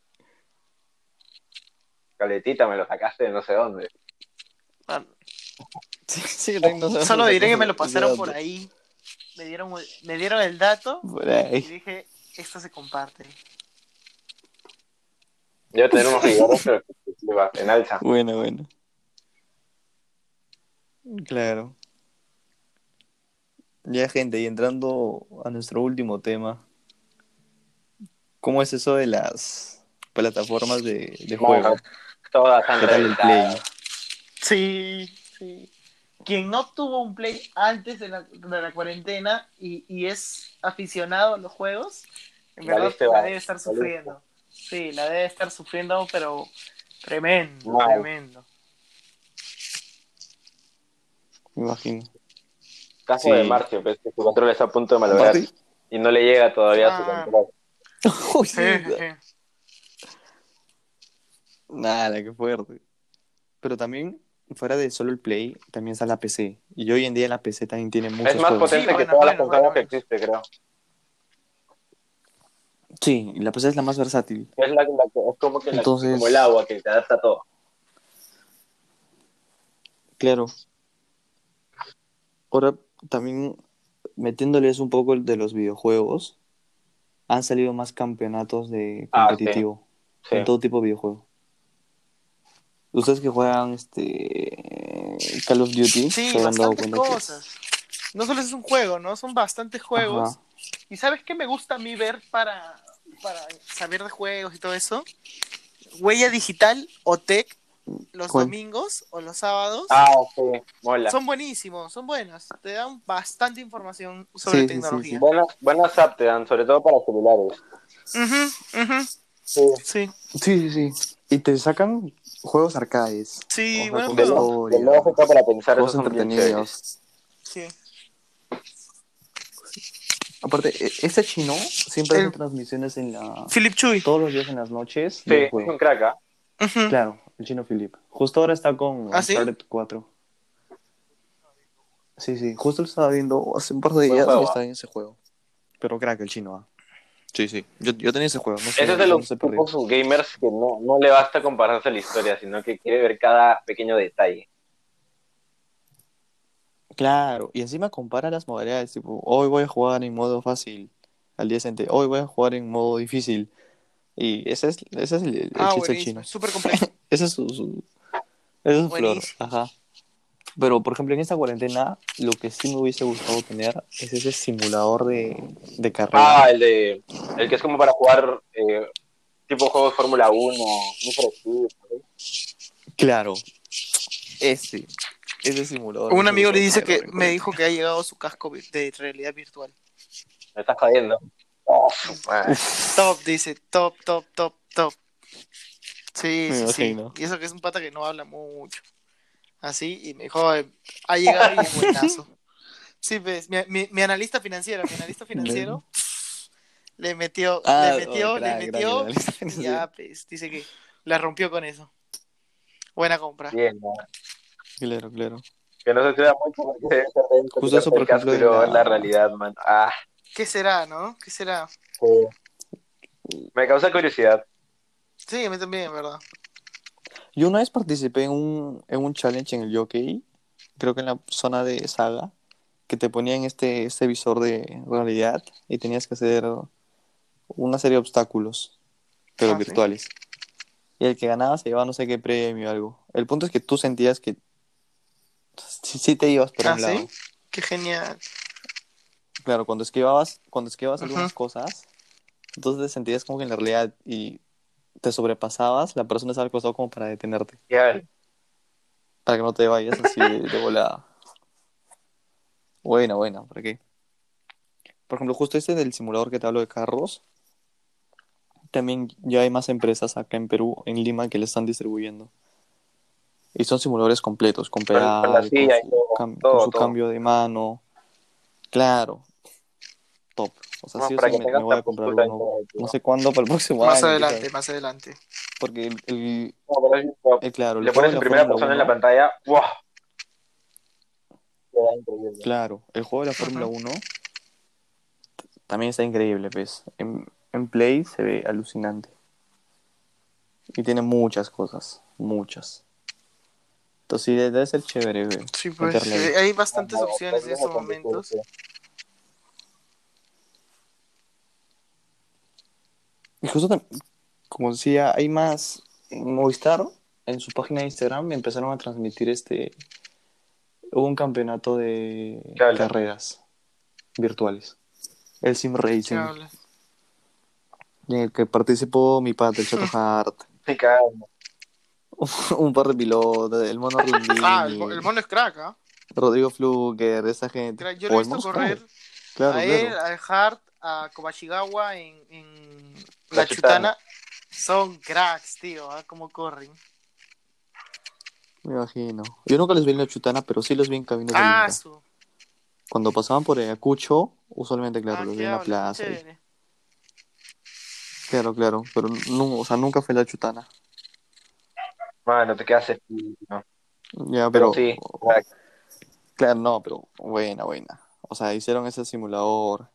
caletita, me lo sacaste de no sé dónde. Ah, Sí, sí, no sé, Solo diré que me lo pasaron por ahí. Me dieron, me dieron el dato Por y dije, esto se comparte. Yo tener unos videos, pero que se lleva en alza. Bueno, bueno. Claro. Ya, gente, y entrando a nuestro último tema. ¿Cómo es eso de las plataformas de, de juego? Todas han ¿Qué tal el Play? Sí, sí. Quien no tuvo un play antes de la, de la cuarentena y, y es aficionado a los juegos, en verdad la debe estar sufriendo. Sí, la debe estar sufriendo, pero tremendo, tremendo. Me imagino. Caso Sí. de Marcio, pues, que su control está a punto de malograr y no le llega todavía a su Ah. control. Sí, sí. Nada, qué fuerte. Pero también, fuera de solo el Play, también está la PC. Y hoy en día la PC también tiene muchos Es más juegos. potente Sí, que bueno, todas las bueno, consolas bueno, que existe, creo. Sí, y la PC es la más versátil. Es, la, la que- es como, que la- Entonces- como el agua que te adapta a todo. Claro. Ahora, también metiéndoles un poco de los videojuegos, han salido más campeonatos de Ah, competitivo Sí. en todo tipo de videojuego. Ustedes que juegan este Call of Duty, Sí, se dado que- cosas. No solo es un juego, ¿no? Son bastantes juegos. Ajá. ¿Y sabes qué me gusta a mí ver para, para saber de juegos y todo eso? Huella digital o tech los ¿Cuál? domingos o los sábados. Ah, sí, mola. Son buenísimos, son buenas. Te dan bastante información sobre Sí, sí, sí, tecnología. Buenas, buenas apps te dan, sobre todo para celulares. Ujú, ujú. Sí. Sí, Sí, sí, sí. Y te sacan juegos arcades. sí, bueno, lógica para pensar, Juegos entretenidos. sí. Aparte, e- ese chino siempre El- hace transmisiones en la... Philip Chuy. todos los días en las noches. Sí, es un crack, ¿ah? Claro, el chino Philip. Justo ahora está con ¿Ah, sí? Uncharted 4. Sí, sí, justo lo estaba viendo hace un par de días y ¿ah? estaba en ese juego. Pero crack el chino, ¿ah? Sí, sí. Yo, yo tenía ese juego. No sé, Ese es de no los tipos gamers que no, no le basta compararse la historia, sino que quiere ver cada pequeño detalle. Claro, y encima compara las modalidades. Tipo, hoy voy a jugar en modo fácil. Al día siguiente, hoy voy a jugar en modo difícil. Y ese es, ese es el, el Ah, chiste buenísimo. chino. Súper completo. Ese es su, su- ese es su flor. Ajá. Pero, por ejemplo, en esta cuarentena, lo que sí me hubiese gustado tener es ese simulador de, de carrera. Ah, el de el que es como para jugar eh, tipo juegos Fórmula 1, Need for Speed, ¿sí? Claro. Ese. Ese simulador. Un amigo le dice que me dijo que ha llegado su casco de realidad virtual. Me estás jodiendo. Oh. Top, dice, top, top, top, top. Sí, Me sí, sí. Y eso que es un pata que no habla mucho. Así, y me dijo, "Ay, ha llegado y es buenazo. Sí, pues, mi, mi, mi analista financiero, mi analista financiero, le metió, Ah, le metió, oh, crack, le metió, y ya, pues, dice que la rompió con eso. Buena compra. Bien, ¿no? Claro, claro. Que no se crea mucho porque denso Justo eso, por ejemplo, la- la realidad, man. Ah, ¿Qué será, no? ¿Qué será? sí. Me causa curiosidad. Sí, a mí también, en verdad. Yo una vez participé en un, en un challenge en el jockey, creo que en la zona de saga, que te ponían este, este visor de realidad y tenías que hacer una serie de obstáculos, pero Ah, ¿sí? virtuales. Y el que ganaba se llevaba no sé qué premio o algo. El punto es que tú sentías que sí, sí te ibas por Ah, un ¿sí? lado. Qué genial. Claro, cuando esquivabas, cuando esquivabas algunas cosas, entonces te sentías como que en la realidad y te sobrepasabas, la persona estaba al costado como para detenerte. Ya, Para que no te vayas así de, de volada. Buena, buena, ¿para qué? Por ejemplo, justo este del simulador que te hablo de carros, también ya hay más empresas acá en Perú, en Lima, que le están distribuyendo. Y son simuladores completos, con Con- con la pedal, con su, todo, cam- todo, con su todo. cambio de mano. Claro. Top. O sea, No, sí o sí me, voy a comprar uno. No sé cuándo, para el próximo Más año. adelante, quizás. más adelante. Porque el, el- No, pero es top. el- claro, Le pones en la primera persona en la 1, pantalla. ¡Wow! Queda increíble. Claro, el juego de la Fórmula Ujú. 1 t- también está increíble, pues. En, en Play se ve alucinante. Y tiene muchas cosas, muchas. Entonces sí, debe ser chévere, güey. Sí, pues hay bastantes No, opciones en estos momentos. Y justo, tam- como decía, hay más. En Movistar, en su página de Instagram, empezaron a transmitir este. Hubo un campeonato de carreras virtuales. El Sim ¿Qué Racing. En el que participó mi padre, el Chato Hart. Un par de pilotos, el mono Rindini, Ah, el, mo- el mono es crack, ¿ah? Rodrigo Fluker, esa gente. Crack. Yo lo he el visto correr. Claro, a él, claro. al Hart, a Kobashigawa en, en La La Chutana. Chutana. Son cracks, tío, ¿ah? Cómo corren. Me imagino. Yo nunca los vi en la chutana, pero sí los vi en caminos de Ah, Inca. su. Cuando pasaban por Ayacucho, usualmente, claro, Ah, los vi en la plaza. Claro, claro. Pero no, o sea, nunca fue la chutana. Mano, te quedas ¿no? Ya, Pero pero. sí. Claro, no, pero buena, buena. O sea, hicieron ese simulador.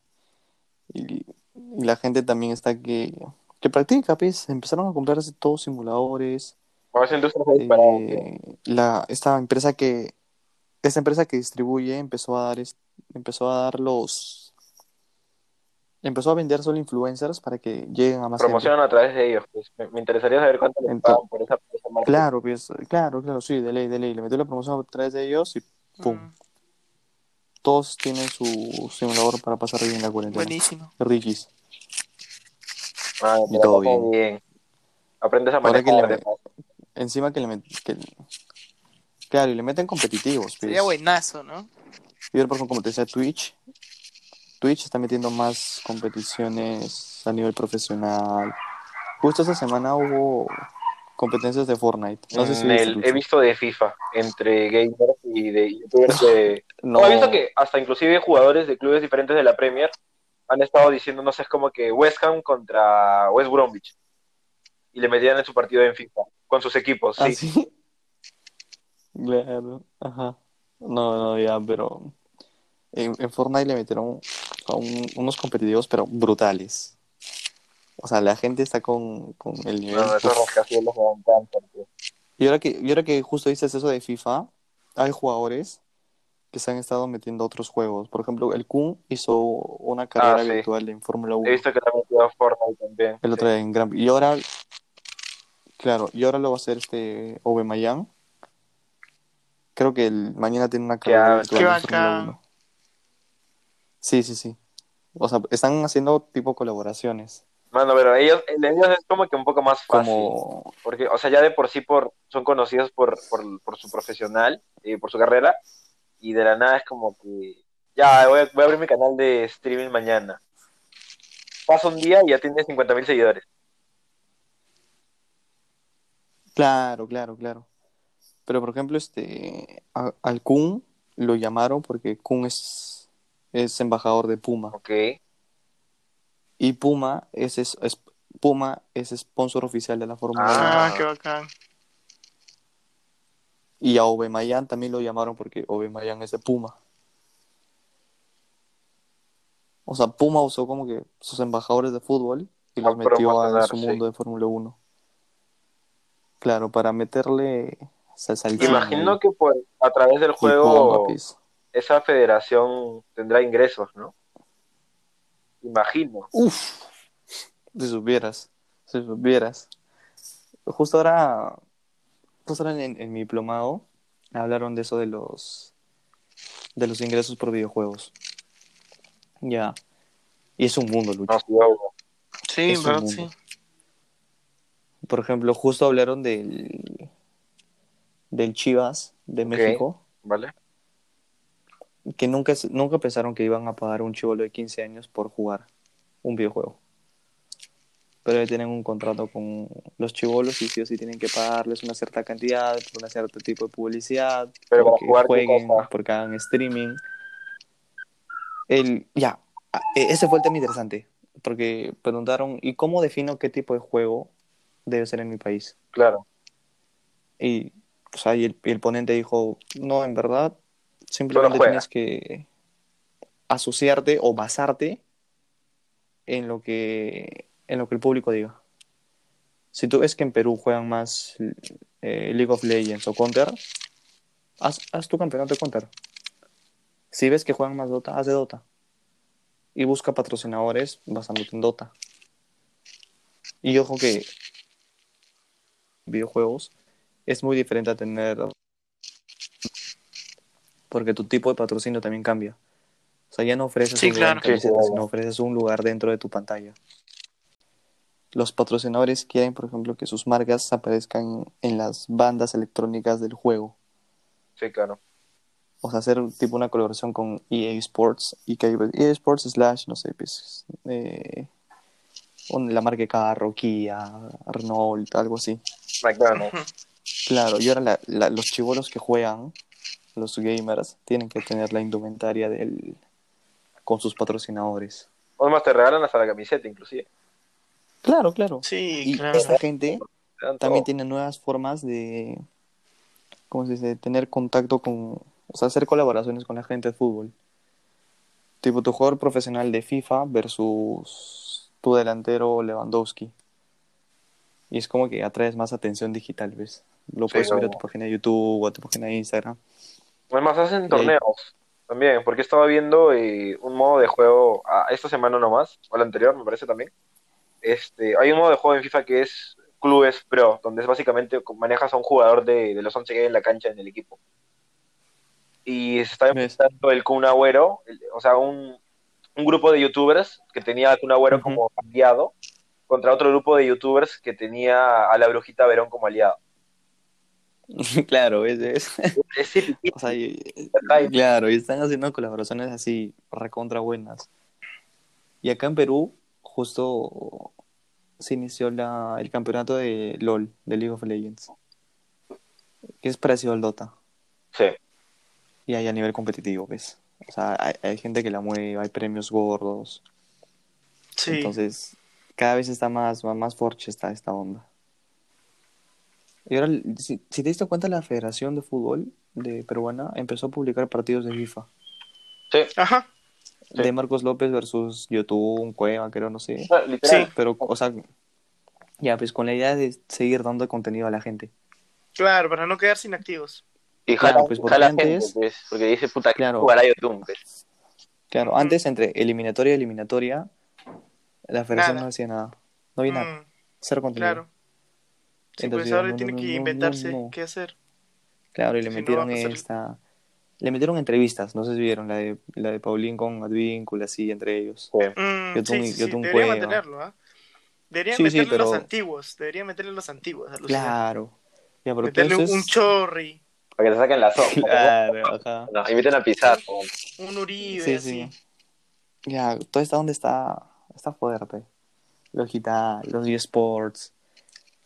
Y, y la gente también está que, que practica, pues. Empezaron a comprarse todos simuladores. Eh, la, esta empresa que esta empresa que distribuye empezó a dar empezó a dar los empezó a vender solo influencers para que lleguen a más gente. Promocionan a través de ellos. Pues. Me, me interesaría saber cuánto les pagan por esa, por esa marca. Claro, pues, claro, claro, sí, de ley, de ley. Le metió la promoción a través de ellos y pum. Mm, Todos tienen su simulador para pasar bien la cuarentena. buenísimo. Riquis. Ah, Y todo pasas bien. Aprendes a que manejar. le-. Encima que le meten Claro, y le meten competitivos. Pues. Sería buenazo, ¿no? Y por ejemplo, como te decía, Twitch. Twitch está metiendo más competiciones a nivel profesional. Justo esta semana hubo competencias de Fortnite. No sé si En viste, el- he visto de FIFA entre gamers y de youtubers de... No, No, he visto que hasta inclusive jugadores de clubes diferentes de la Premier han estado diciendo, no sé, es como que West Ham contra West Bromwich. Y le metían en su partido en FIFA, con sus equipos, ¿Ah, sí. sí? Claro, ajá. No, no, ya, pero en, en Fortnite le metieron a un- unos competitivos, pero brutales. O sea, la gente está con, con el nivel. No, esos rascacielos me. Y ahora que, y ahora que justo dices eso de FIFA, hay jugadores que se han estado metiendo a otros juegos. Por ejemplo, el Kun hizo una carrera Ah, sí. virtual en Fórmula 1. He visto que le han metido a Fortnite también. El sí. otro en Gran Y ahora, claro, y ahora lo va a hacer este Ove Mayan. Creo que el, mañana tiene una carrera virtual Qué en Fórmula bacán. 1. Sí, sí, sí. O sea, están haciendo tipo colaboraciones. Mano, pero ellos, ellos es como que un poco más fácil. como Porque, o sea, ya de por sí por, son conocidos por, por, por su profesional, eh, por su carrera, y de la nada es como que, ya, voy a, voy a abrir mi canal de streaming mañana. Pasa un día y ya tiene 50 mil seguidores. Claro, claro, claro. Pero por ejemplo, este a- al Kun lo llamaron porque Kun es, es embajador de Puma. Ok. Y Puma es, es, es- Puma es sponsor oficial de la Fórmula 1. Ah, Ah. qué bacán. Y a Mayan también lo llamaron porque Mayan es de Puma. O sea, Puma usó como que sus embajadores de fútbol y los A metió en promocionar, su sí. mundo de Fórmula 1. Claro, para meterle Imagino que por, a través del juego pues. Esa federación tendrá ingresos, ¿no? Imagino. Uf, si supieras, si supieras. Justo ahora, justo ahora en, en mi diplomado hablaron de eso de los de los ingresos por videojuegos. Ya. Y es un mundo, Lucho. Sí, Es verdad, sí. Por ejemplo, justo hablaron del del Chivas de. México, ¿Vale? Que nunca, nunca pensaron que iban a pagar un chivolo de 15 años por jugar un videojuego. Pero ya tienen un contrato con los chivolos y sí o sí tienen que pagarles una cierta cantidad por un cierto tipo de publicidad, Pero porque jugar, ¿qué jueguen, porque hagan streaming. El, ya, a- e- ese fue el tema interesante, porque preguntaron, ¿y cómo defino qué tipo de juego debe ser en mi país? Claro. Y, o sea, y el, y el ponente dijo, no, en verdad, simplemente tienes que asociarte o basarte en lo que en lo que el público diga. Si tú ves que en Perú juegan más eh, League of Legends o Counter, haz, haz tu campeonato de Counter. Si ves que juegan más Dota, haz de Dota. Y busca patrocinadores basándote en Dota. Y ojo que videojuegos es muy diferente a tener porque tu tipo de patrocinio también cambia. O sea, ya no ofreces Sí, un lugar claro. Sí, sino ofreces un lugar dentro de tu pantalla. Los patrocinadores quieren, por ejemplo, que sus marcas aparezcan en las bandas electrónicas del juego. Sí, claro. O sea, hacer tipo una colaboración con EA Sports y que EA Sports slash, no sé, pues, eh, la marca de carro, Kia, Renault, algo así. McDonald's. Claro, y ahora la- la- los chivolos que juegan, los gamers, tienen que tener la indumentaria del con sus patrocinadores. O más te regalan hasta la camiseta, inclusive. Claro, claro. Sí, Y claro. esta gente también tiene nuevas formas de, ¿cómo se dice? Tener contacto con, o sea, hacer colaboraciones con la gente de fútbol. Tipo tu jugador profesional de FIFA versus tu delantero Lewandowski. Y es como que atraes más atención digital, ¿ves? Lo Sí, puedes subir a tu página de YouTube o a tu página de Instagram. Además hacen ahí- torneos también, porque estaba viendo eh, un modo de juego ah, esta semana nomás, o la anterior me parece también. Este, hay un modo de juego en FIFA que es Clubes Pro, donde es básicamente manejas a un jugador de, de los 11 que hay en la cancha en el equipo. Y se está enfrentando el Kun Agüero, el- o sea, un, un grupo de youtubers que tenía a Kun Agüero como aliado, contra otro grupo de youtubers que tenía a la Brujita Verón como aliado. claro, es, es- o sea, y- claro, y están haciendo colaboraciones así recontra buenas. Y acá en Perú, justo se inició la, el campeonato de LOL, de League of Legends, que es parecido al Dota, Sí. y hay a nivel competitivo, ¿ves? O sea, hay, hay gente que la mueve, hay premios gordos, Sí. entonces cada vez está más, más, más forche esta, esta onda. Y ahora, si, si te diste cuenta, la Federación de Fútbol de Peruana empezó a publicar partidos de FIFA. Sí. Ajá. Sí. De Marcos López versus YouTube, Cueva, creo, no sé. No, literal. Sí. Pero, o sea, ya, pues con la idea de seguir dando contenido a la gente. Claro, para no quedarse inactivos. Y Claro, jala, pues, porque jala antes- gente, pues, porque dice, puta, que Claro. jugará YouTube, pues. Claro, Ujú. antes entre eliminatoria y eliminatoria, la federación Nada. no hacía nada. No había nada. Mm, Cero contenido. claro. Sí, Entonces, pues ahora no, tiene no, que no, inventarse no, no. qué hacer. Claro, y le Si metieron a esta. Le metieron entrevistas, no sé si vieron, la de, la de Paulín con Advíncula, así, entre ellos. Sí. Mm, Yo tuve- sí, sí, yo sí, tuve un debería Cueva. mantenerlo, ¿ah? Deberían Sí, sí, meterle los pero- antiguos. Deberían meterle los antiguos. alucina. Claro. Ya, pero Meterle eso un, chorri, Para que te saquen la sopa. Claro, ajá. No, inviten a pisar. un Uribe, Sí, así. sí. Ya, todo está donde está, está fuerte. Los guitar, los eSports.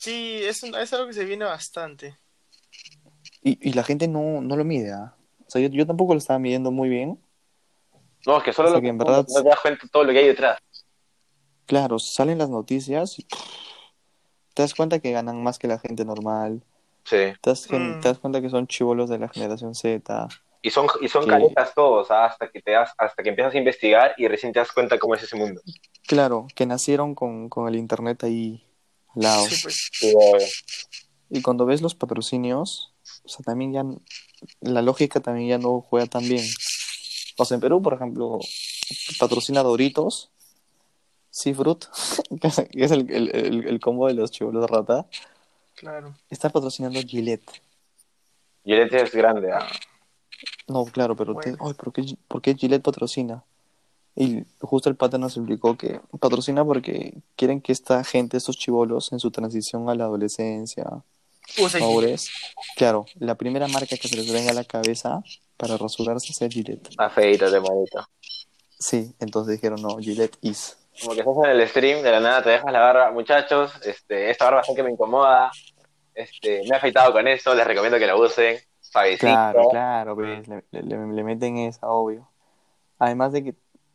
Sí, es, un- es algo que se viene bastante. Y, y la gente no, no lo mide, ¿ah? O sea, yo, yo tampoco lo estaba midiendo muy bien. No, es que solo O sea, lo que que en verdad- no te das cuenta de todo lo que hay detrás. Claro, salen las noticias y te das cuenta que ganan más que la gente normal. Sí. Te das, Mm. te das cuenta que son chivolos de la generación Z. Y son, y son caretas todos, ¿ah? hasta que te das, hasta que empiezas a investigar y recién te das cuenta cómo es ese mundo. Claro, que nacieron con, con el internet ahí Sí, pues. Obvio. Y cuando ves los patrocinios, o sea, también ya la lógica también ya no juega tan bien. O sea, en Perú, por ejemplo, patrocina Doritos, Seafruit, que es- el, el, el- el combo de los chivolos rata, Claro. está patrocinando Gillette. Gillette es grande, ¿ah? No, claro, pero, te- ay, ¿por, qué, por qué Gillette patrocina? Y justo el pata nos explicó que patrocina porque quieren que esta gente, estos chivolos, en su transición a la adolescencia, madurez, claro, la primera marca que se les venga a la cabeza para rasurarse sea Gillette. Afeítate, manito. Sí, entonces dijeron, no, Gillette is. Como que estás en el stream, de la nada te dejas la barba. Muchachos, este, esta barba es que me incomoda. Este, me he afeitado con esto, les recomiendo que lo usen. Suavecito. Claro, claro, pues, le, le- le meten esa, obvio. Además de que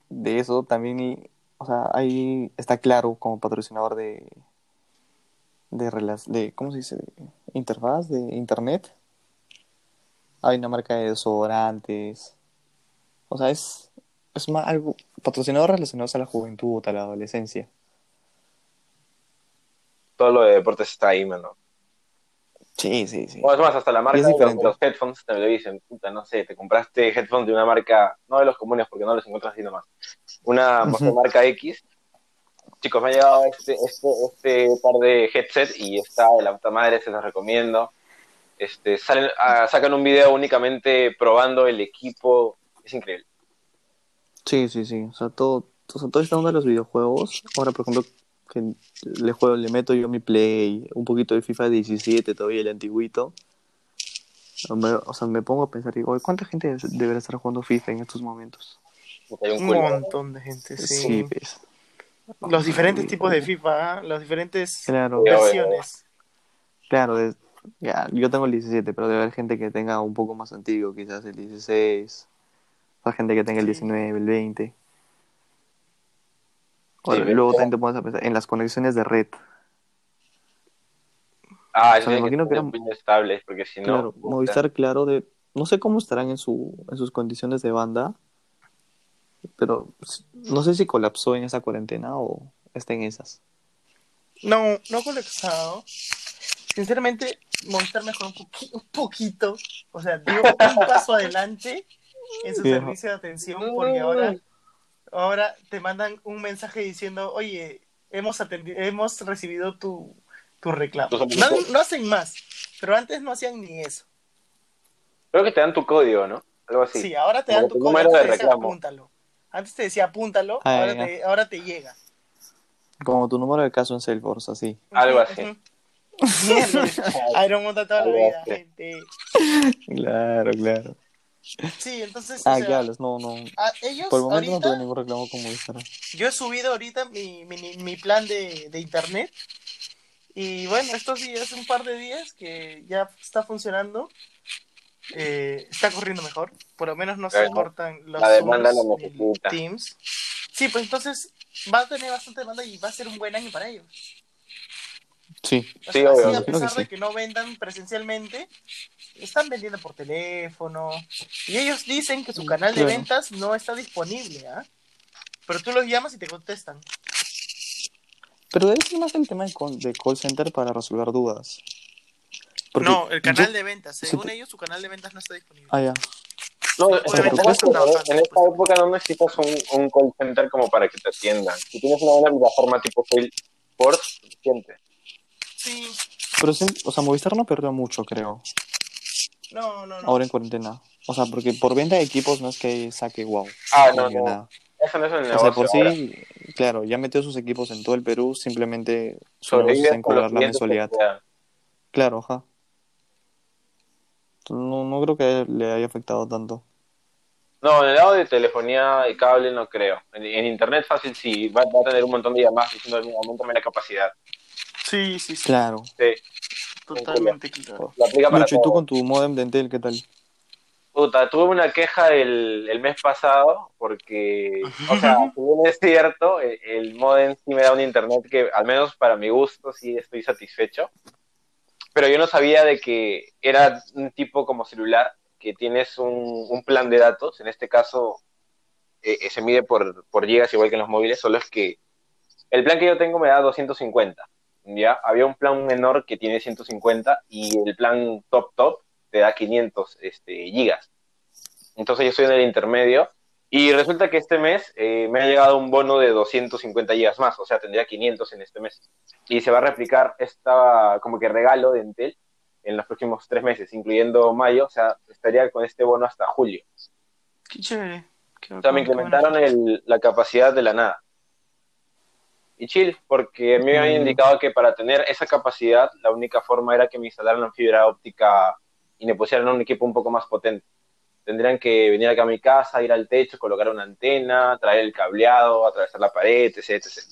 de eso también, o sea, ahí está claro como patrocinador de, de, de ¿cómo se dice? Interfaz, de internet. Hay una marca de desodorantes. O sea, es, es más algo, patrocinador relacionado a la juventud, a la adolescencia. Todo lo de deportes está ahí, mano. Sí, sí, sí. O es más, hasta la marca de los, headphones te lo dicen. Puta, no sé, te compraste headphones de una marca, no de los comunes porque no los encuentras así nomás. Una marca X. Chicos, me ha llegado este, este, este par de headset y está de la puta madre, se los recomiendo. Este, salen, ah, sacan un video únicamente probando el equipo. Es increíble. Sí, sí, sí. O sea, todo, o sea, todo está onda de los videojuegos. Ahora, por ejemplo, que le juego, le meto yo mi play, un poquito de FIFA 17, todavía el antiguito. O sea, me pongo a pensar, digo, "Oye, ¿cuánta gente debe- deberá estar jugando FIFA en estos momentos? Un montón de gente, sí. pues. Los diferentes tipos de FIFA, ¿ah? las diferentes Claro, versiones. claro. es- ya, yo tengo el 17, pero debe haber gente que tenga un poco más antiguo, quizás el 16. O sea, gente que tenga el Sí. 19, el 20. Sí, luego también te pones a pensar en las conexiones de red. Ah, O eso sea, me que imagino que ser eran- muy estables, porque si no. Claro, puta. Movistar, claro, de, no sé cómo estarán en su, en sus condiciones de banda, pero no sé si colapsó en esa cuarentena o está en esas. No, no colapsado. Sinceramente, Movistar mejoró un, un poquito. O sea, dio un paso adelante en su servicio de atención porque ahora, ahora te mandan un mensaje diciendo, oye, hemos, atendi- hemos recibido tu, tu reclamo. No, hacen más, pero antes no hacían ni eso. Creo que te dan tu código, ¿no? Algo así. Sí, ahora te Como dan tu tu código, número antes de te decía reclamo. apúntalo. Antes te decía apúntalo, Ah, ahora, te, ahora te llega. Como tu número de caso en Salesforce, así. Algo así. Iron Monta toda la vida, gente. Claro, claro. Sí, entonces, Ah, sea, ¿qué hablas? No, no. a- ellos Por el momento no ahorita, tuve ningún reclamo con Movistar. yo he subido ahorita mi, mi, mi plan de, de internet y bueno, estos días, un par de días que ya está funcionando, eh, está corriendo mejor, por lo menos no se cortan los la demanda Zooms necesita. Teams. Sí, pues entonces va a tener bastante demanda y va a ser un buen año para ellos. Sí, O Sí, sea, obvio. así, a que pesar de sí. que no vendan presencialmente, están vendiendo por teléfono. Y ellos dicen que su canal de Claro. ventas no está disponible, ¿ah? Pero tú los llamas y te contestan. pero debe ser más el tema de call, de call center para resolver dudas. Porque no, el canal yo- de ventas. sí, Según ellos, su canal de ventas no está disponible. Ah, ya. No, no en esta pues. época no necesitas un, un call center como para que te atiendan. Si tienes una buena plataforma tipo Salesforce, suficiente. Sí, Pero sí, o sea, Movistar no perdió mucho, creo, no, no, no. ahora en cuarentena. O sea, porque por venta de equipos no es que saque wow. Ah, no, no. nada. Eso no es el O sea, por ahora. sí, claro, ya metió sus equipos en todo el Perú, simplemente está en cobrar la mensualidad. Claro, ajá. No, no creo que le haya afectado tanto. No, en el lado de telefonía y cable no creo. En, en internet fácil sí, va, va a tener un montón de llamadas diciendo aumentame la capacidad. Sí, sí, sí. Claro. Sí, Totalmente claro. lo aplica para Lucho, ¿y tú con tu modem de Entel qué tal? Puta, tuve una queja el, el mes pasado porque, o sea, si bien es cierto, el, el modem sí me da un internet que, al menos para mi gusto, sí estoy satisfecho. Pero yo no sabía de que era un tipo como celular, que tienes un, un plan de datos, en este caso eh, eh, se mide por, por gigas igual que en los móviles, solo es que el plan que yo tengo me da 250, ¿ya? Había un plan menor que tiene 150 y el plan top top te da 500 este, gigas. Entonces yo estoy en el intermedio y resulta que este mes eh, me ha llegado un bono de 250 gigas más, o sea, tendría 500 en este mes. Y se va a replicar esta como que regalo de Entel en los próximos tres meses, incluyendo mayo, o sea, estaría con este bono hasta julio. Qué chévere. Qué O sea, me incrementaron el- la capacidad de la nada. Y chill, porque a mí me habían Mm. indicado que para tener esa capacidad, la única forma era que me instalaran fibra óptica y me pusieran un equipo un poco más potente. Tendrían que venir acá a mi casa, ir al techo, colocar una antena, traer el cableado, atravesar la pared, etc. etc.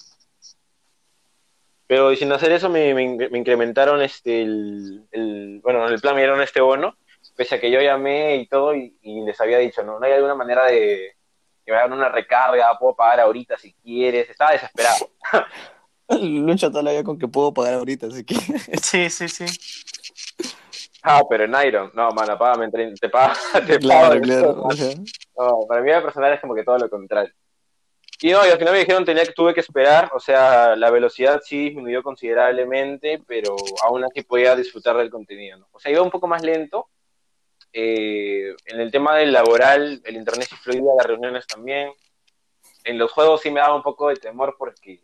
Pero sin hacer eso me, me- me incrementaron este el, el- bueno, en el plan me dieron este bono, pese a que yo llamé y todo y, y les había dicho, no, no hay alguna manera de que me hagan una recarga, puedo pagar ahorita si quieres, estaba desesperado. Lucho todavía con que puedo pagar ahorita, así que... Sí, sí, sí. Ah, pero en Iron, no, mano, págame, te pago, te Claro, pago. claro. No, para mí de personal es como que todo lo contrario. Y no, y al final me dijeron tenía que tuve que esperar, o sea, la velocidad sí disminuyó considerablemente, pero aún así podía disfrutar del contenido, ¿no? O sea, iba un poco más lento. Eh, en el tema del laboral, el internet sí fluía, las reuniones también. En los juegos sí me daba un poco de temor porque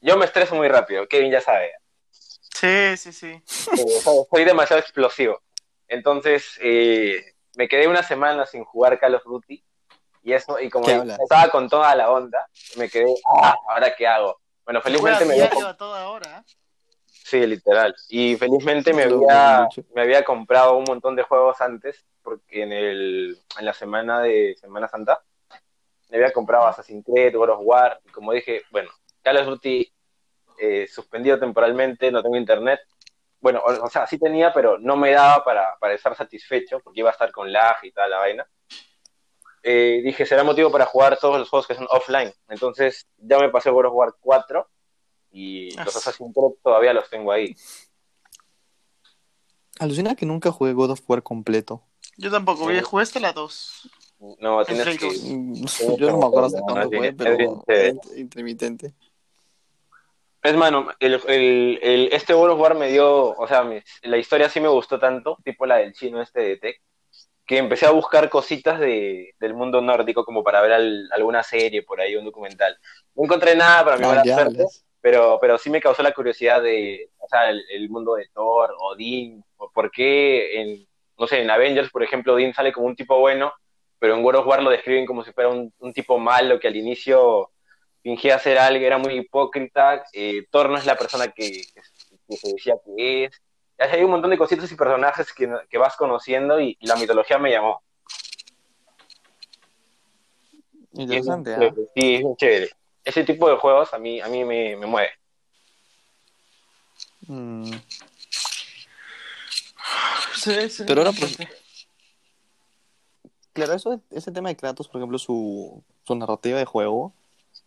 yo me estreso muy rápido, Kevin ya sabe. Sí, sí, sí. Eh, soy- demasiado explosivo. Entonces, eh, me quedé una semana sin jugar Call of Duty. Y eso, y como estaba con toda la onda, me quedé, ah, ¿ahora qué hago? Bueno, felizmente me a toda hora. Sí, literal. Y felizmente me había, me comprado un montón de juegos antes, porque en el, en la semana de Semana Santa, me había comprado Assassin's Creed, God of War, y como dije, bueno, Call of Duty eh, suspendido temporalmente, no tengo internet. Bueno, o, o sea, sí tenía, pero no me daba para, para estar satisfecho, porque iba a estar con lag y toda la vaina. Eh, dije, será motivo para jugar todos los juegos que son offline. Entonces, ya me pasé God of War 4 y Ah, los. Assassin's Creed todavía los tengo ahí. Alucina que nunca jugué God of War completo. Yo tampoco, Sí. jugué hasta la 2. No, tienes Play que... dos. Mm, Yo no me acuerdo hasta cuándo jugué, pero bien chévere. es intermitente. Es mano, el, el, el- este God of War me dio, o sea, mi- la historia sí me gustó tanto, tipo la del chino este de Tech, que empecé a buscar cositas de, del mundo nórdico como para ver al- alguna serie por ahí, un documental. No encontré nada para mi Ah, suerte. Pero, pero sí me causó la curiosidad de, o sea, el, el mundo de Thor, Odín, o por qué en, no sé, en Avengers, por ejemplo, Odín sale como un tipo bueno, pero en God of War lo describen como si fuera un, un tipo malo que al inicio fingía ser algo, era muy hipócrita, eh, Thor no es la persona que, que- se decía que es. Hay un montón de cositas y personajes que, que vas conociendo y, y la mitología me llamó. Interesante, chévere, Sí, es chévere. Ese tipo de juegos a mí, a mí me, me mueve. Mm, Sí, sí. Pero ahora, pues, Claro, eso, ese tema de Kratos, por ejemplo, su, su narrativa de juego,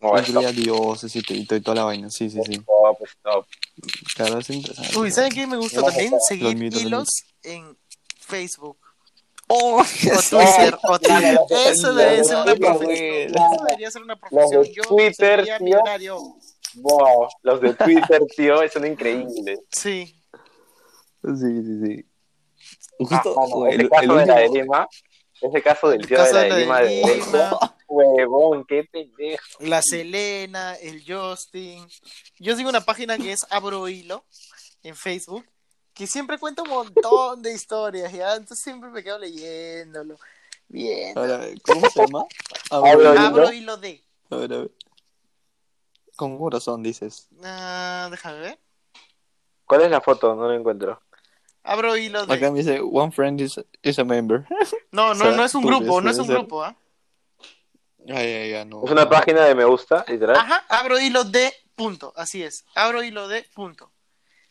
No, es incluía dioses y, y y toda la vaina. Sí, sí, sí. top, es top. Claro, es interesante. Uy, ¿saben qué me gusta No, también? Seguir hilos en Facebook. ¡Oh! O Twitter, o Twitter. Eso debería ser una profesión. Eso debería ser una profesión. Yo Twitter, sería tío. millonario. Wow, los de Twitter, tío, son increíbles. Sí. Sí, sí, sí. Ah, Justo, mano, el, ese el caso de la de Lima, ese caso del El tío caso de la Lima, de de Lima. huevón, qué pendejo. La Selena, el Justin. Yo sigo una página que es Abro Hilo en Facebook, que siempre cuenta un montón de historias, ¿ya? Entonces siempre me quedo leyéndolo. Bien. Ahora, ¿Cómo se llama? Abro. Abro Hilo de. a ver, a ver. Con corazón, dices. Ah, déjame ver. ¿Cuál es la foto? No la encuentro. Abro hilo de. Acá me dice, one friend is, is a member. No, no, O sea, no es un grupo, no es un ser- grupo, ¿ah? No. Es una no. página de me gusta, literal. Ajá, abro hilo de punto, así es. Abro hilo de punto.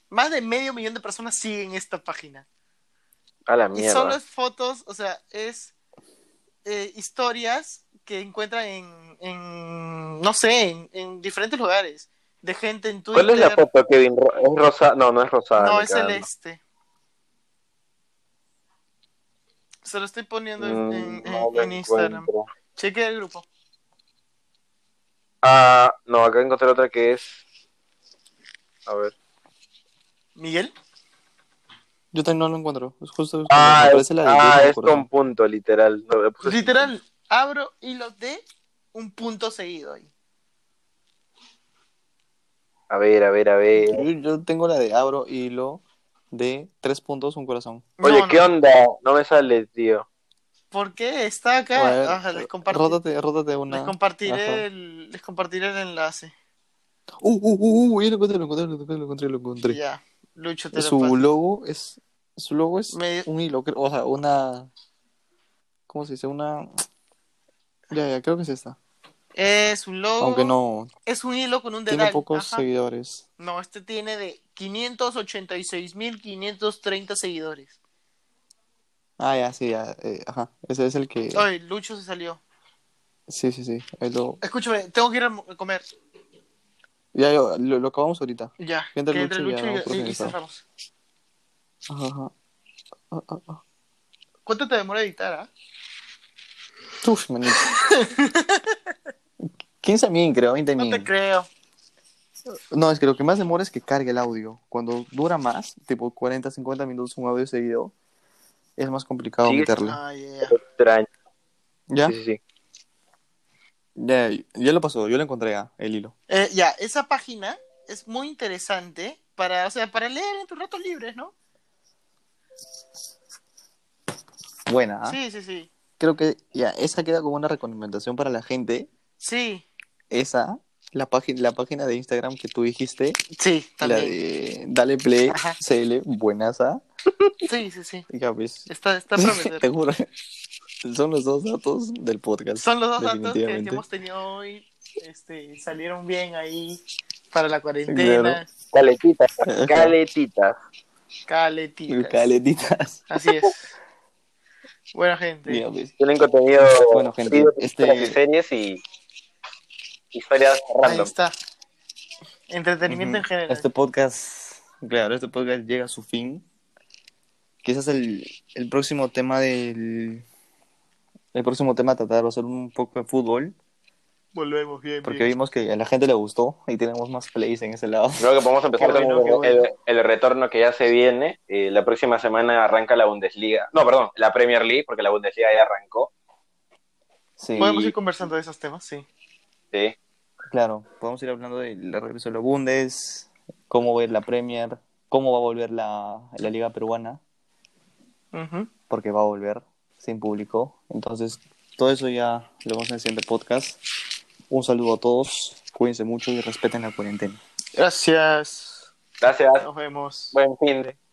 Más de medio millón de personas siguen esta página. A la Y mierda. solo es fotos, o sea, es eh, historias que encuentran en, en no sé, en, en diferentes lugares. De gente en Twitter. ¿Cuál es la foto, Kevin? ¿Es rosa? No, no es rosada. No, es cago. celeste. Se lo estoy poniendo en, Mm, en- no Instagram. Cheque el grupo. Ah, no, acá encontré otra que es. A ver. Miguel. Yo también no lo encuentro. Es justo. Ah, me es, la de ah, es con punto, literal. No, Literal, abro hilo de un punto seguido ahí. A ver, a ver, a ver. Yo, yo tengo la de abro hilo de tres puntos, un corazón. Oye, No, ¿qué no. onda? No me sale, tío. ¿Por qué? Está acá. Ver, Ajá, les, rótate, rótate una. les compartiré el, les compartiré el enlace. Uh, uh, uh, uh, ya lo encontré, lo encontré, lo encontré, lo encontré, lo encontré. Ya, Lucho te Su logo es. Su logo es un hilo, o sea, una. ¿Cómo se dice? Una. Ya, ya, creo que es esta. Es un logo. Aunque no. Es un hilo con un dedal. Tiene pocos Ajá. seguidores. No, este tiene de 586.530 seguidores. Ah, ya, sí, ya. eh, ajá. Ese es el que. Ay, Lucho se salió. Sí, sí, sí. lo... Escúchame, tengo que ir a comer. Ya, lo, lo acabamos ahorita. Ya, Que entre entre Lucho y ya Lucho vamos por y, y organizado. cerramos. Ajá, ajá. Ah, ah, ah. ¿Cuánto te demora editar, ah? Uf, manito. 15 min, creo, 20 No min. te creo. No, es que lo que más demora es que cargue el audio. Cuando dura más, tipo 40, 50 minutos un audio seguido, es más complicado Sí. meterle. Ah, ya. Extraño. ¿Ya? Sí, sí, sí. Ya, ya lo pasó, yo lo encontré ya, el hilo. Eh, ya, esa página es muy interesante para, o sea, para leer en tus ratos libres, ¿no? Buena, ¿ah? Sí, sí, sí. Creo que ya, esa queda como una recomendación para la gente. Sí, Esa, la, página la página de Instagram que tú dijiste, sí, la también. de Dale Play Ajá. CL, buenaza. Sí, sí, sí. Ya ves, Está, está a prometer. te juro, son los dos datos del podcast. Son los dos datos que, hemos tenido hoy. Este, salieron bien ahí para la cuarentena. Claro. Caletitas, caletitas. Caletitas. Caletitas. Así es. Bueno, gente. Ya ves. Tienen contenido Bueno, gente, de este- series y historias Ahí random. está. Entretenimiento en general. Este podcast, claro, este podcast llega a su fin. Quizás el, el próximo tema del. El próximo tema a tratar va a ser un poco de fútbol, Volvemos bien. porque bien. vimos que a la gente le gustó y tenemos más plays en ese lado. Creo que podemos empezar bueno, con el, bueno. el- el retorno que ya se viene. Eh, la próxima semana arranca la Bundesliga. No, perdón, la Premier League, porque la Bundesliga ya arrancó. Sí, Podemos ir conversando de esos temas, sí. Sí. claro, podemos ir hablando del regreso de la Bundes, cómo ver la Premier, cómo va a volver la, la Liga Peruana, porque va a volver sin público. Entonces, todo eso ya lo vamos en el siguiente podcast. Un saludo a todos, cuídense mucho y respeten la cuarentena. Gracias. Gracias. Nos vemos. Buen fin de.